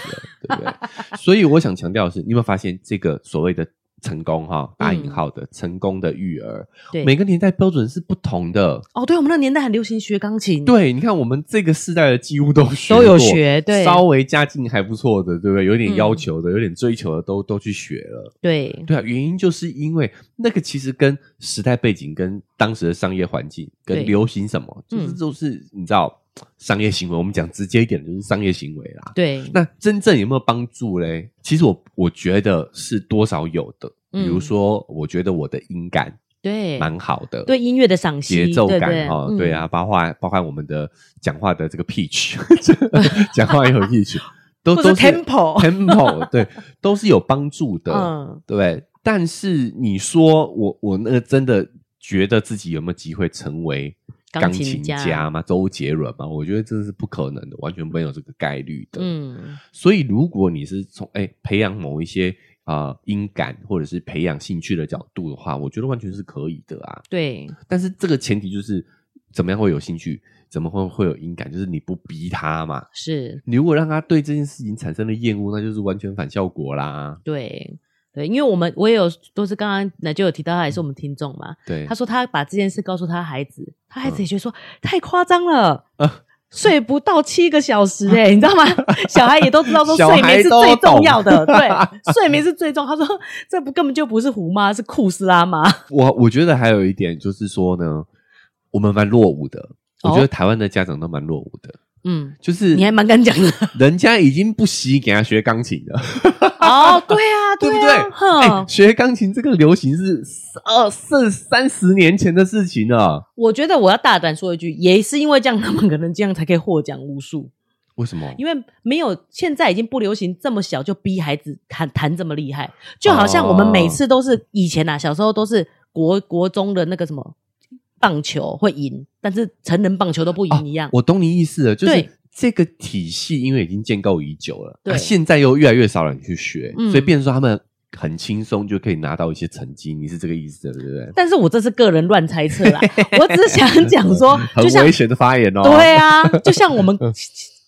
对不对？所以我想强调的是，你有没有发现这个所谓的？成功哈，打引号的、嗯、成功的育儿，对每个年代标准是不同的。哦，对，我们那年代很流行学钢琴。对，你看我们这个世代的几乎都学都有学，对，稍微家境还不错的，对不对？有点要求的，嗯、有点追求的，都都去学了。对，对啊，原因就是因为那个其实跟时代背景、跟当时的商业环境、跟流行什么，就是就是、嗯、你知道。商业行为，我们讲直接一点，就是商业行为啦。对，那真正有没有帮助嘞？其实我我觉得是多少有的。比如说，我觉得我的音感对蛮好的，对音乐的赏析、节奏感哦，对啊，包括包括我们的讲话的这个 pitch，讲话也有 pitch，都都是 tempo tempo，对，都是有帮助的，嗯，对。但是你说我我那个真的觉得自己有没有机会成为？钢琴家嘛，周杰伦嘛，我觉得这是不可能的，完全没有这个概率的。嗯，所以如果你是从哎、欸、培养某一些啊、呃、音感，或者是培养兴趣的角度的话，我觉得完全是可以的啊。对，但是这个前提就是怎么样会有兴趣，怎么会会有音感，就是你不逼他嘛。是，你如果让他对这件事情产生了厌恶，那就是完全反效果啦。对。对，因为我们我也有都是刚刚那就有提到，他也是我们听众嘛。对，他说他把这件事告诉他孩子，他孩子也觉得说、嗯、太夸张了，呃、睡不到七个小时哎、欸，你知道吗？小孩也都知道说睡眠是最重要的，对，睡眠是最重要。他说这不根本就不是胡妈，是库斯拉妈。我我觉得还有一点就是说呢，我们蛮落伍的，我觉得台湾的家长都蛮落伍的。哦嗯，就是你还蛮敢讲的，人家已经不惜给他学钢琴了。哦，对啊，对不对？欸、学钢琴这个流行是二四三十年前的事情了。我觉得我要大胆说一句，也是因为这样，他们可能这样才可以获奖无数。为什么？因为没有现在已经不流行这么小就逼孩子弹弹这么厉害，就好像我们每次都是以前啊，小时候都是国国中的那个什么。棒球会赢，但是成人棒球都不赢一样。哦，我懂你意思了，就是这个体系因为已经建构已久了，对，啊，现在又越来越少人去学，嗯，所以变成说他们很轻松就可以拿到一些成绩。你是这个意思，对不对？但是我这是个人乱猜测啦，我只是想讲说，很危险的发言哦。对啊，就像我们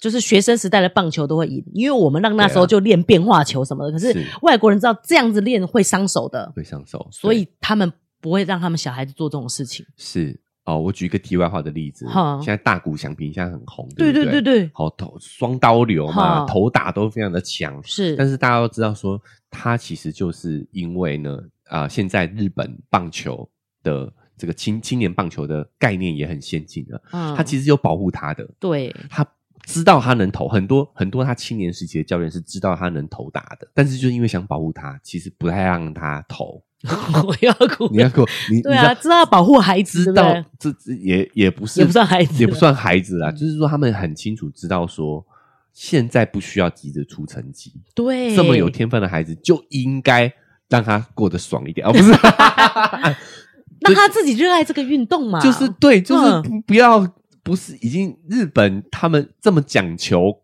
就是学生时代的棒球都会赢，因为我们让那时候就练变化球什么的。可是外国人知道这样子练会伤手的，会伤手，所以他们。不会让他们小孩子做这种事情。是哦，我举一个题外话的例子。哈现在大谷翔平现在很红，对对对对，好头双刀流嘛，头打都非常的强。是，但是大家都知道说，他其实就是因为呢，啊、呃，现在日本棒球的这个青青年棒球的概念也很先进了。嗯，他其实有保护他的，对，他知道他能投很多很多，他青年时期的教练是知道他能投打的，但是就是因为想保护他，其实不太让他投。我要哭，你要哭，你对啊，知道保护孩子，知道这这也也不是也不算孩子，也不算孩子啦，就是说他们很清楚知道说，现在不需要急着出成绩，对，这么有天分的孩子就应该让他过得爽一点，而不是。让他自己热爱这个运动嘛？就是对，就是不要，不是已经日本他们这么讲求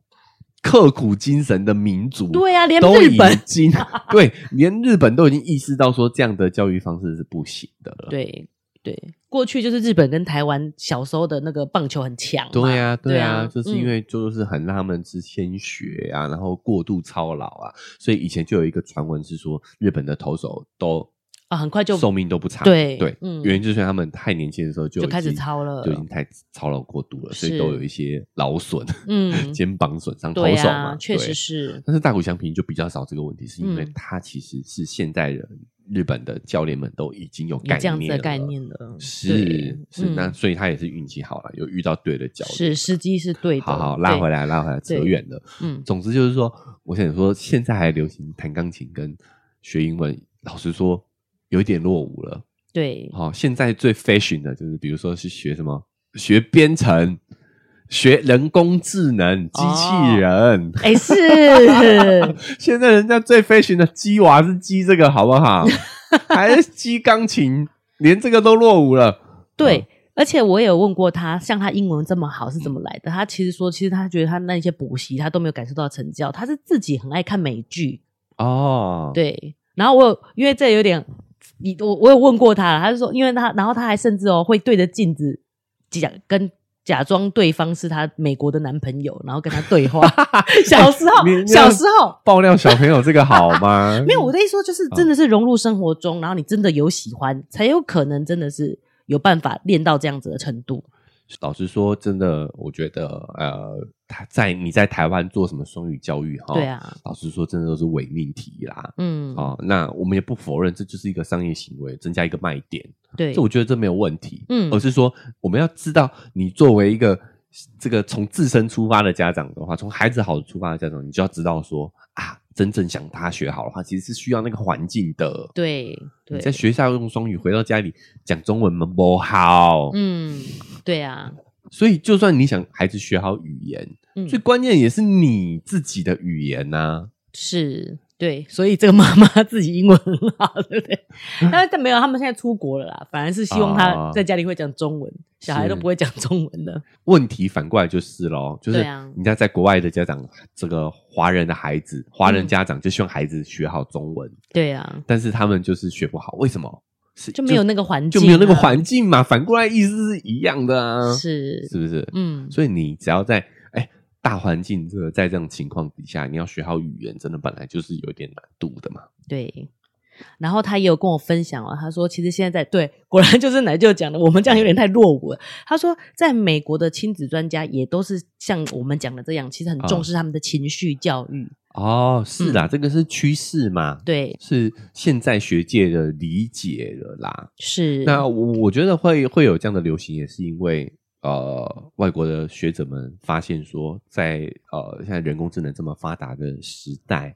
刻苦精神的民族，对啊，连日本已经 对，连日本都已经意识到说这样的教育方式是不行的了。对对，过去就是日本跟台湾小时候的那个棒球很强，对啊对啊，就是因为就是很让他们是先学啊，然后过度操劳啊，所以以前就有一个传闻是说日本的投手都。啊，很快就寿命都不长，对对，嗯，原因就是他们太年轻的时候就就开始操了，就已经太操劳过度了，所以都有一些劳损，嗯，肩膀损伤，头手嘛，确实是。但是大谷翔平就比较少这个问题，是因为他其实是现代人，日本的教练们都已经有概念，这样子的概念了，是是，那所以他也是运气好了，有遇到对的教练，是时机是对的。好好拉回来，拉回来，扯远了。嗯，总之就是说，我想说，现在还流行弹钢琴跟学英文，老实说。有一点落伍了，对，好、哦，现在最 fashion 的就是，比如说是学什么，学编程，学人工智能，机器人，哎、哦，是，现在人家最 fashion 的鸡娃是鸡这个，好不好？还是鸡钢琴，连这个都落伍了。对，哦、而且我也有问过他，像他英文这么好是怎么来的？他其实说，其实他觉得他那些补习他都没有感受到成效，他是自己很爱看美剧哦，对，然后我有因为这有点。你我我有问过他了，他就说，因为他，然后他还甚至哦会对着镜子讲，跟假装对方是他美国的男朋友，然后跟他对话。小时候，小时候爆料小朋友这个好吗？没有，我的意思说就是真的是融入生活中，然后你真的有喜欢，才有可能真的是有办法练到这样子的程度。老实说，真的，我觉得，呃，他在你在台湾做什么双语教育哈？对啊，老实说，真的都是伪命题啦。嗯，哦，那我们也不否认，这就是一个商业行为，增加一个卖点。对，这我觉得这没有问题。嗯，而是说，我们要知道，你作为一个这个从自身出发的家长的话，从孩子好的出发的家长，你就要知道说啊。真正想他学好的话，其实是需要那个环境的。对，对，你在学校用双语，回到家里讲中文吗？不好。嗯，对啊。所以，就算你想孩子学好语言，嗯，最关键也是你自己的语言呐、啊。是。对，所以这个妈妈自己英文很好，对不对？但是没有，他们现在出国了啦，反而是希望他在家里会讲中文，小孩都不会讲中文的。问题反过来就是咯，就是人家在国外的家长，这个华人的孩子，华人家长就希望孩子学好中文。对啊，但是他们就是学不好，为什么？是就没有那个环境，就没有那个环境嘛？反过来意思是一样的啊，是是不是？嗯，所以你只要在哎。大环境这个在这种情况底下，你要学好语言，真的本来就是有点难度的嘛。对。然后他也有跟我分享啊，他说其实现在在对，果然就是奶舅讲的，我们这样有点太落伍了。他说，在美国的亲子专家也都是像我们讲的这样，其实很重视他们的情绪教育。哦，是啦，嗯、这个是趋势嘛？对，是现在学界的理解了啦。是。那我我觉得会会有这样的流行，也是因为。呃，外国的学者们发现说在，在呃现在人工智能这么发达的时代，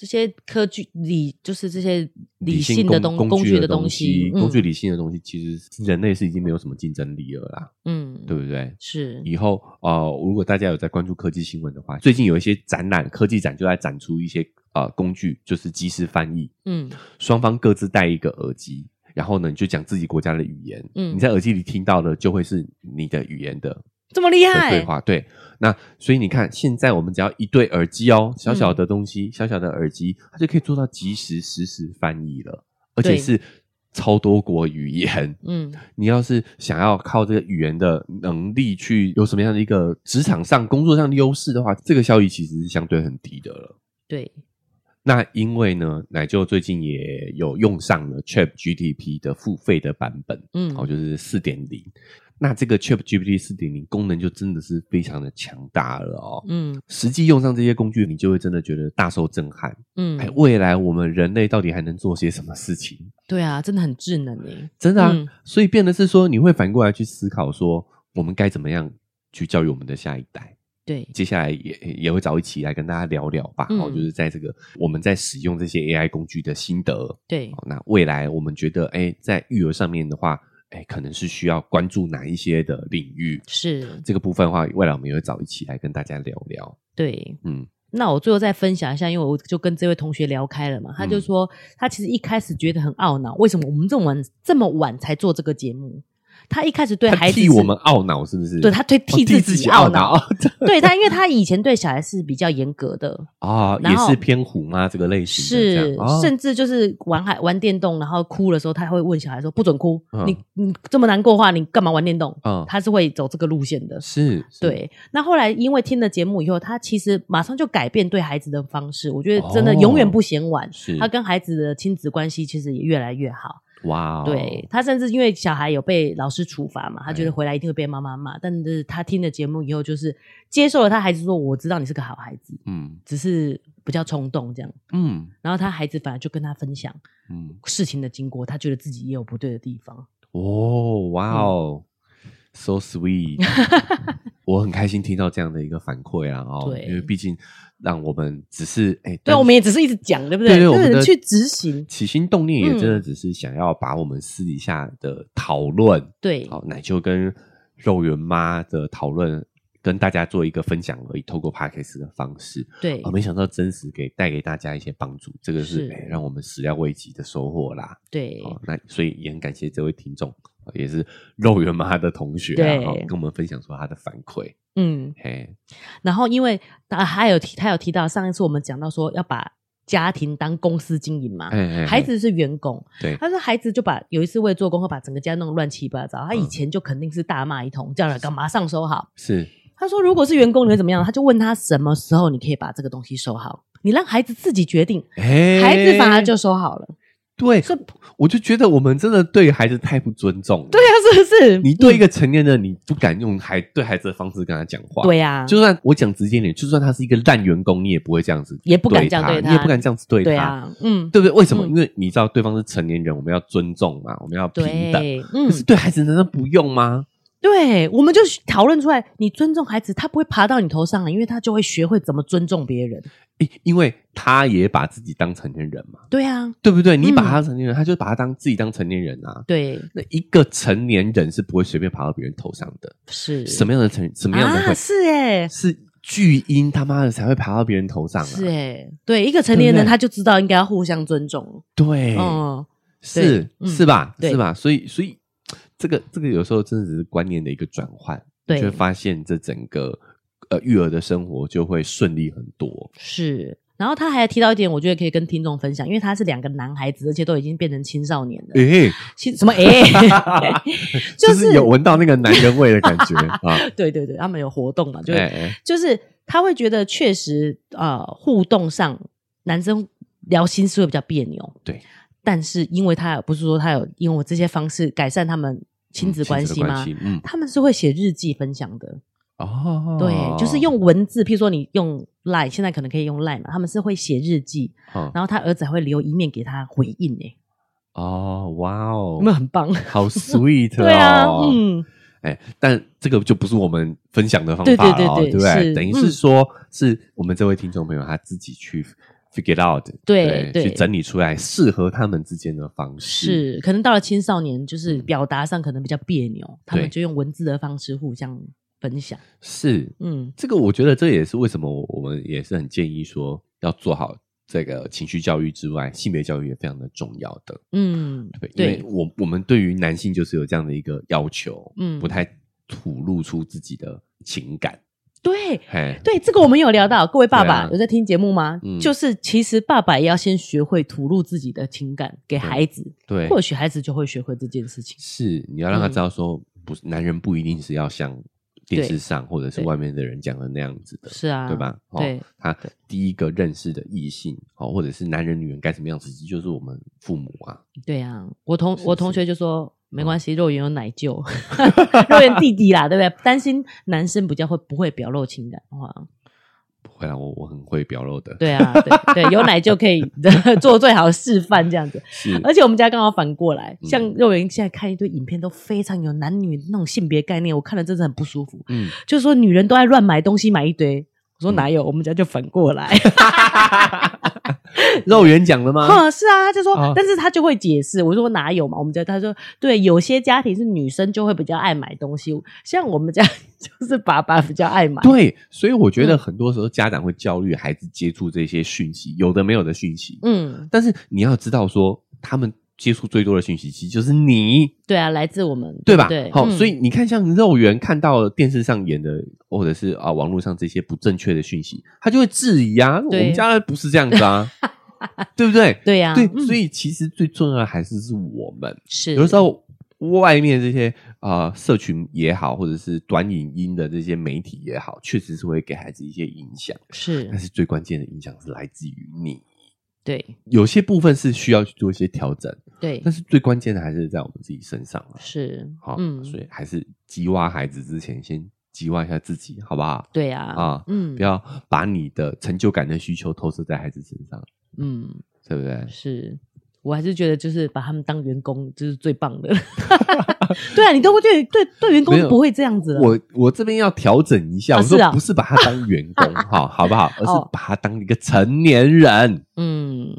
这些科技理就是这些理性的东工具的东西，工具理性的东西，其实人类是已经没有什么竞争力了啦。嗯，对不对？是。以后呃，如果大家有在关注科技新闻的话，最近有一些展览，科技展就在展出一些呃工具，就是即时翻译。嗯，双方各自戴一个耳机。然后呢，你就讲自己国家的语言，嗯，你在耳机里听到的就会是你的语言的，这么厉害对话，对。那所以你看，现在我们只要一对耳机哦，小小的东西，嗯、小小的耳机，它就可以做到即时实时翻译了，而且是超多国语言。嗯，你要是想要靠这个语言的能力去有什么样的一个职场上、工作上的优势的话，这个效益其实是相对很低的了。对。那因为呢，奶舅最近也有用上了 ChatGPT 的付费的版本，嗯，哦，就是四点零。那这个 ChatGPT 四点零功能就真的是非常的强大了哦，嗯，实际用上这些工具，你就会真的觉得大受震撼，嗯，哎，未来我们人类到底还能做些什么事情？对啊，真的很智能诶，真的啊。嗯、所以变的是说，你会反过来去思考说，我们该怎么样去教育我们的下一代。对，接下来也也会找一起来跟大家聊聊吧。哦、嗯，就是在这个我们在使用这些 AI 工具的心得。对，那未来我们觉得，哎，在育儿上面的话，哎，可能是需要关注哪一些的领域？是这个部分的话，未来我们也会找一起来跟大家聊聊。对，嗯，那我最后再分享一下，因为我就跟这位同学聊开了嘛，他就说、嗯、他其实一开始觉得很懊恼，为什么我们这么晚这么晚才做这个节目？他一开始对孩子替我们懊恼，是不是？对，他对替自己懊恼。对他，因为他以前对小孩是比较严格的啊，也是偏虎妈这个类型。是，甚至就是玩孩玩电动，然后哭的时候，他会问小孩说：“不准哭，你你这么难过的话，你干嘛玩电动？”嗯，他是会走这个路线的。是，对。那后来因为听了节目以后，他其实马上就改变对孩子的方式。我觉得真的永远不嫌晚。是，他跟孩子的亲子关系其实也越来越好。哇 Wow，对，他甚至因为小孩有被老师处罚嘛，他觉得回来一定会被妈妈骂。但是他听了节目以后，就是接受了他孩子说：“我知道你是个好孩子，嗯，只是比较冲动这样，嗯。”然后他孩子反而就跟他分享，嗯，事情的经过，他觉得自己也有不对的地方。哦，哇哦，so sweet，我很开心听到这样的一个反馈啊，哦，对，因为毕竟。让我们只是哎，欸、对，我们也只是一直讲，对不对？对，我们去执行，起心动念也真的只是想要把我们私底下的讨论，嗯、对，好，那就跟肉圆妈的讨论跟大家做一个分享而已，透过 Podcast 的方式，对，我没想到真实给带给大家一些帮助，这个是，让我们始料未及的收获啦。对，那所以也很感谢这位听众，也是肉圆妈的同学，啊，对，跟我们分享说他的反馈。嗯，嘿，然后因为他还有提，他有提到上一次我们讲到说要把家庭当公司经营嘛，孩子是员工，对，他说孩子就把有一次为了做功课把整个家弄乱七八糟，他以前就肯定是大骂一通，叫人干嘛上收好，是，他说如果是员工你会怎么样？他就问他什么时候你可以把这个东西收好，你让孩子自己决定，嘿。孩子反而就收好了。对，是我就觉得我们真的对孩子太不尊重了。对啊，是不是？你对一个成年人，你不敢用孩对孩子的方式跟他讲话。对呀，就算我讲直接点，就算他是一个烂员工，你也不会这样子，也不敢这样对他，你也不敢这样子对他。对啊，嗯，对不对？为什么？因为你知道对方是成年人，我们要尊重嘛，我们要平等。嗯，可是对孩子难道不用吗？对，我们就讨论出来，你尊重孩子，他不会爬到你头上，因为他就会学会怎么尊重别人。因为他也把自己当成年人嘛。对啊，对不对？你把他成年人，嗯、他就把他当自己当成年人啊。对，那一个成年人是不会随便爬到别人头上的。是什么样的成？什么样的会？啊、是诶是巨婴他妈的才会爬到别人头上啊。是诶对，一个成年人他就知道应该要互相尊重。对，嗯，是是吧？是吧？所以，所以。这个这个有时候真的只是观念的一个转换，对，就会发现这整个呃育儿的生活就会顺利很多。是，然后他还提到一点，我觉得可以跟听众分享，因为他是两个男孩子，而且都已经变成青少年了。诶，青什么？诶，就是有闻到那个男人味的感觉 啊！对对对，他们有活动嘛？就是就是他会觉得确实啊，互动上男生聊心事会比较别扭。对，但是因为他不是说他有因为我这些方式改善他们。亲子关系吗？嗯，他们是会写日记分享的哦。对，就是用文字，譬如说你用 Line，现在可能可以用 Line 嘛。他们是会写日记，然后他儿子还会留一面给他回应呢。哦，哇哦，有没有很棒？好 sweet 对啊，嗯，哎，但这个就不是我们分享的方法了，对不对？等于是说，是我们这位听众朋友他自己去。Figure out，对对，去整理出来适合他们之间的方式。是，可能到了青少年，就是表达上可能比较别扭，他们就用文字的方式互相分享。是，嗯，这个我觉得这也是为什么我们也是很建议说要做好这个情绪教育之外，性别教育也非常的重要的。嗯，对，因为我我们对于男性就是有这样的一个要求，嗯，不太吐露出自己的情感。对，嘿对，这个我们有聊到，各位爸爸、啊、有在听节目吗？嗯、就是其实爸爸也要先学会吐露自己的情感给孩子，对，或许孩子就会学会这件事情。是，你要让他知道说，不是、嗯、男人不一定是要像电视上或者是外面的人讲的那样子的，是啊，对吧？对，他第一个认识的异性，哦，或者是男人女人该怎么样子，其实就是我们父母啊。对啊，我同我同学就说。没关系，肉圆有奶舅，肉圆弟弟啦，对不对？担心男生比较会不会表露情感的话，不会啦，我我很会表露的。对啊，对对，有奶就可以 做最好的示范这样子。是，而且我们家刚好反过来，像幼儿园现在看一堆影片，都非常有男女那种性别概念，我看了真的很不舒服。嗯，就是说女人都爱乱买东西，买一堆。我说哪有，我们家就反过来。肉圆讲了吗？嗯，是啊，他就说，哦、但是他就会解释。我说哪有嘛？我们家他说，对，有些家庭是女生就会比较爱买东西，像我们家就是爸爸比较爱买。对，所以我觉得很多时候家长会焦虑孩子接触这些讯息，有的没有的讯息。嗯，但是你要知道说，他们接触最多的讯息其实就是你。对啊，来自我们，对吧？对，好，所以你看，像肉圆看到电视上演的，或者是啊网络上这些不正确的讯息，他就会质疑啊，我们家不是这样子啊。对不对？对呀、啊，对，所以其实最重要的还是是我们。是，有的时候外面这些啊、呃、社群也好，或者是短影音的这些媒体也好，确实是会给孩子一些影响。是，但是最关键的影响是来自于你。对，有些部分是需要去做一些调整。对，但是最关键的还是在我们自己身上。是，好，嗯，所以还是激挖孩子之前，先激挖一下自己，好不好？对呀，啊，嗯，不要把你的成就感的需求投射在孩子身上。嗯，对不对？是，我还是觉得就是把他们当员工就是最棒的。对啊，你都会对对对员工不会这样子。我我这边要调整一下，我说不是把他当员工 哈，好不好？而是把他当一个成年人。嗯，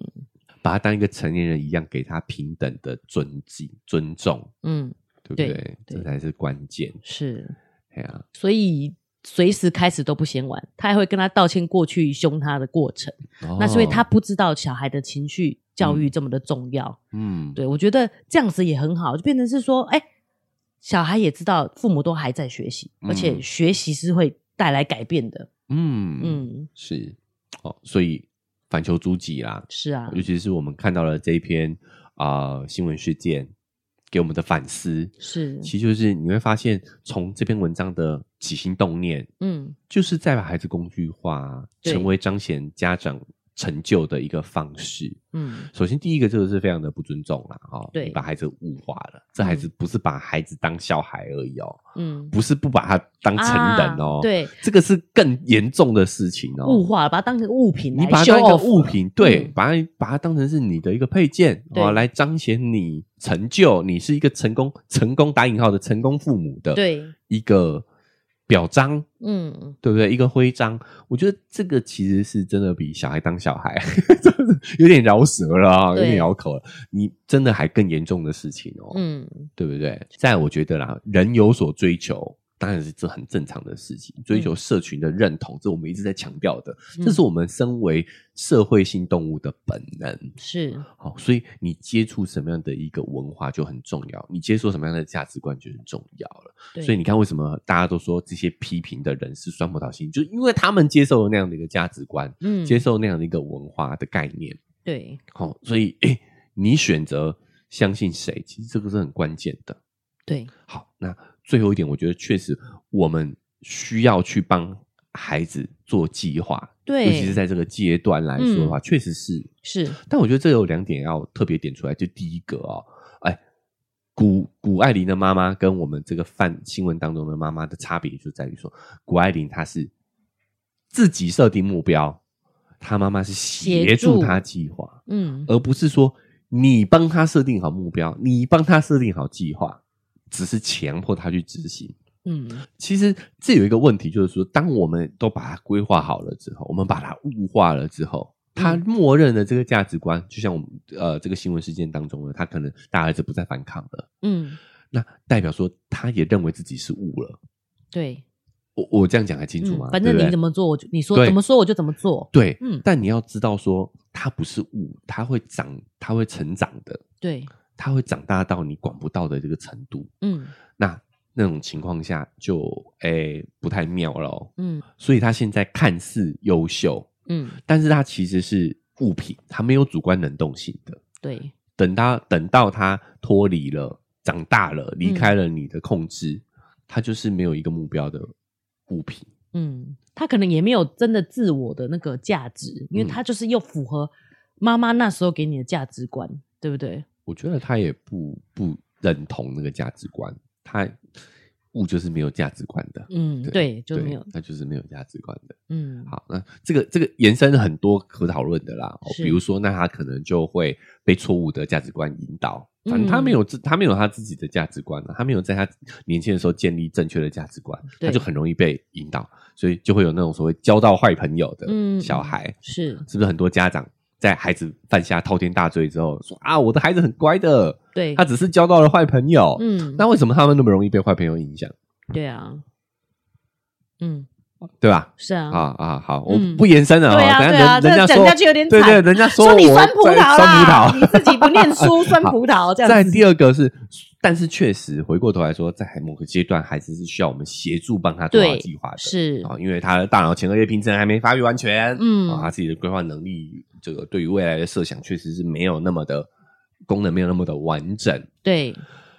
把他当一个成年人一样，给他平等的尊敬、尊重。嗯，对不对？这才是关键。是，对啊，所以。随时开始都不嫌晚，他还会跟他道歉过去凶他的过程。哦、那所以他不知道小孩的情绪教育这么的重要。嗯，对，我觉得这样子也很好，就变成是说，哎、欸，小孩也知道父母都还在学习，嗯、而且学习是会带来改变的。嗯嗯，嗯是哦，所以反求诸己啦。是啊，尤其是我们看到了这一篇啊、呃、新闻事件。给我们的反思是，其实就是你会发现，从这篇文章的起心动念，嗯，就是在把孩子工具化，成为彰显家长成就的一个方式，嗯，首先第一个就是非常的不尊重啦，哈，对，你把孩子物化了，这孩子不是把孩子当小孩而已哦，嗯，不是不把他当成人哦，对，这个是更严重的事情哦，物化，把它当成物品，你把它当一个物品，对，把它把它当成是你的一个配件，啊，来彰显你成就，你是一个成功成功打引号的成功父母的，对，一个。表彰，嗯，对不对？一个徽章，我觉得这个其实是真的比小孩当小孩 有点饶舌了啊，有点绕口了。你真的还更严重的事情哦，嗯，对不对？在我觉得啦，人有所追求。当然是这很正常的事情，追求社群的认同，嗯、这我们一直在强调的，嗯、这是我们身为社会性动物的本能。是，好，所以你接触什么样的一个文化就很重要，你接受什么样的价值观就很重要了。所以你看，为什么大家都说这些批评的人是酸葡萄心，就是因为他们接受了那样的一个价值观，嗯，接受那样的一个文化的概念。对，好，所以诶，你选择相信谁，其实这个是很关键的。对，好，那。最后一点，我觉得确实我们需要去帮孩子做计划，对，尤其是在这个阶段来说的话，嗯、确实是。是。但我觉得这有两点要特别点出来，就第一个哦，哎，古古爱玲的妈妈跟我们这个范新闻当中的妈妈的差别就在于说，古爱玲她是自己设定目标，她妈妈是协助她计划，嗯，而不是说你帮她设定好目标，你帮她设定好计划。只是强迫他去执行，嗯，其实这有一个问题，就是说，当我们都把它规划好了之后，我们把它物化了之后，他默认的这个价值观，就像我们呃这个新闻事件当中呢，他可能大儿子不再反抗了，嗯，那代表说他也认为自己是物了，对，我我这样讲还清楚吗？反正你怎么做，我就你说怎么说我就怎么做，对，嗯，但你要知道说，他不是物，他会长，他会成长的，对。他会长大到你管不到的这个程度，嗯，那那种情况下就诶、欸、不太妙了，喔，嗯，所以他现在看似优秀，嗯，但是他其实是物品，他没有主观能动性的，对，等他等到他脱离了，长大了，离开了你的控制，嗯，他就是没有一个目标的物品，嗯，他可能也没有真的自我的那个价值，因为他就是又符合妈妈那时候给你的价值观，对不对？我觉得他也不不认同那个价值观，他物就是没有价值观的，嗯，对，就没有，他就是没有价值观的，嗯，好，那这个这个延伸很多可讨论的啦，比如说，那他可能就会被错误的价值观引导，反正他没有自，他没有他自己的价值观，他没有在他年轻的时候建立正确的价值观，他就很容易被引导，所以就会有那种所谓交到坏朋友的小孩，是是不是很多家长？在孩子犯下滔天大罪之后，说啊，我的孩子很乖的，对，他只是交到了坏朋友，嗯，那为什么他们那么容易被坏朋友影响？对啊，嗯，对吧？是啊，啊啊，好，我不延伸了，对啊，对啊，人家讲下去有点对对，人家说你酸葡萄啦，酸葡萄，你自己不念书，酸葡萄这样。再第二个是。但是确实，回过头来说，在某个阶段，孩子是需要我们协助帮他做好计划的，是啊，因为他的大脑前额叶皮层还没发育完全，嗯，啊，他自己的规划能力，这个对于未来的设想，确实是没有那么的功能，没有那么的完整，对。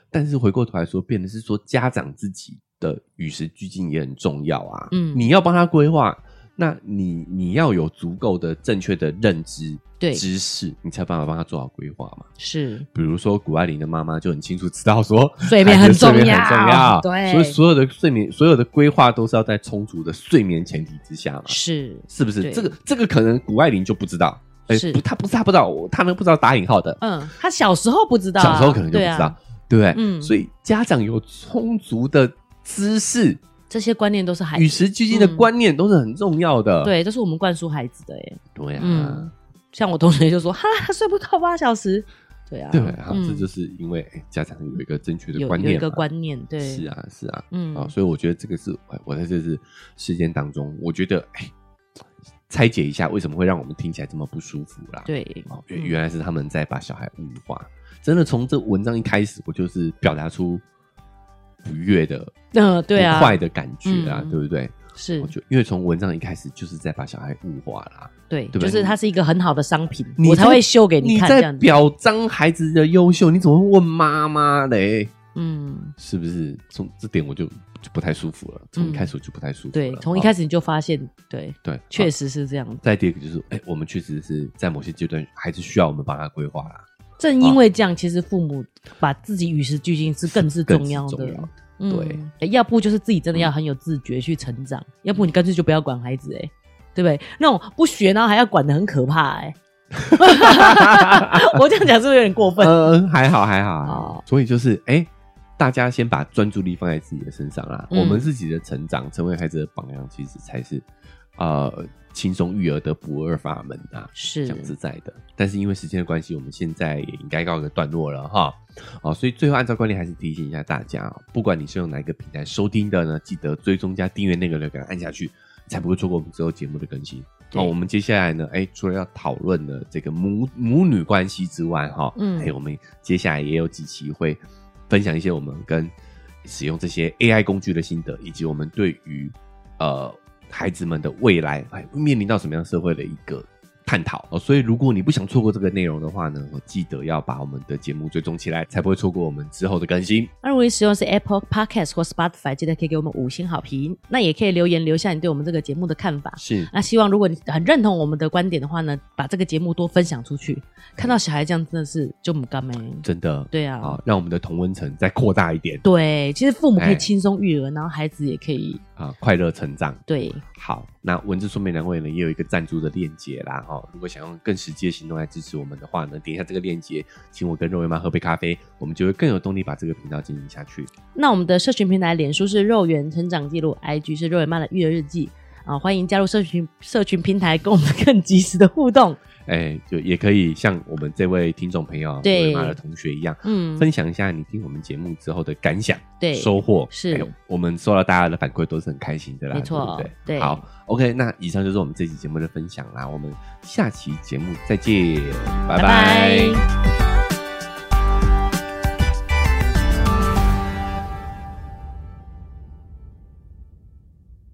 但是回过头来说，变的是说，家长自己的与时俱进也很重要啊，嗯，你要帮他规划，那你你要有足够的正确的认知。对。知识，你才办法帮他做好规划嘛。是，比如说谷爱凌的妈妈就很清楚知道说 睡眠很重要，睡眠很重要，对，所以所有的睡眠，所有的规划都是要在充足的睡眠前提之下嘛。是，是不是？这个这个可能谷爱凌就不知道，哎，是，他不是他不知道，他们不知道打引号的，嗯，他小时候不知道，小时候可能就不知道，对不对？嗯，所以家长有充足的知识，这些观念都是孩子。与时俱进的观念都是很重要的，对，这是我们灌输孩子的，哎，对啊。像我同学就说：“哈，睡不到八小时。”对啊，对啊，这就是因为家长有一个正确的观念，有一个观念，对，是啊，是啊，嗯。啊，所以我觉得这个是我在这次事件当中，我觉得哎，拆解一下为什么会让我们听起来这么不舒服啦？对，哦，原原来是他们在把小孩物化，真的从这文章一开始，我就是表达出不悦的，嗯，对啊，坏的感觉啊，对不对？是，我就因为从文章一开始就是在把小孩物化啦，对，对，就是它是一个很好的商品，我才会秀给你看。你在表彰孩子的优秀，你怎么会问妈妈嘞？嗯，是不是？从这点我就就不太舒服了。从一开始我就不太舒服。对，从一开始你就发现，对对，确实是这样。再第二个就是，哎，我们确实是在某些阶段还是需要我们帮他规划啦。正因为这样，其实父母把自己与时俱进是更是重要的。对、嗯，要不就是自己真的要很有自觉去成长，嗯、要不你干脆就不要管孩子，哎，对不对？那种不学然后还要管的很可怕，哎，我这样讲是不是有点过分？嗯，还好还好，哦、所以就是哎，大家先把专注力放在自己的身上啦，嗯、我们自己的成长，成为孩子的榜样，其实才是呃。轻松育儿的不二法门啊，是讲实在的。但是因为时间的关系，我们现在也应该告一个段落了哈。哦，所以最后按照惯例，还是提醒一下大家，不管你是用哪一个平台收听的呢，记得追踪加订阅那个留言按下去，才不会错过我们之后节目的更新。对哦，我们接下来呢，哎，除了要讨论的这个母母女关系之外，哈，嗯，还有我们接下来也有几期会分享一些我们跟使用这些 AI 工具的心得，以及我们对于呃。孩子们的未来，哎，会面临到什么样社会的一个探讨哦？所以，如果你不想错过这个内容的话呢，我记得要把我们的节目追踪起来，才不会错过我们之后的更新。那如果你使用是 Apple Podcast 或 Spotify，记得可以给我们五星好评。那也可以留言留下你对我们这个节目的看法。是，那希望如果你很认同我们的观点的话呢，把这个节目多分享出去。看到小孩这样真的是就不甘没，真的，对啊，好，让我们的同温层再扩大一点。对，其实父母可以轻松育儿，然后孩子也可以。啊，快乐成长。对，好，那文字说明栏位呢也有一个赞助的链接啦。哦，如果想用更实际的行动来支持我们的话呢，点一下这个链接，请我跟肉圆妈喝杯咖啡，我们就会更有动力把这个频道经营下去。那我们的社群平台，脸书是肉圆成长记录，IG 是肉圆妈的育儿日记啊，欢迎加入社群社群平台，跟我们更及时的互动。哎、欸，就也可以像我们这位听众朋友，对妈的同学一样，嗯，分享一下你听我们节目之后的感想，对，收获是、欸，我们收到大家的反馈都是很开心的啦，没错错，对不对？对，好，OK，那以上就是我们这期节目的分享啦，我们下期节目再见，拜拜。拜拜。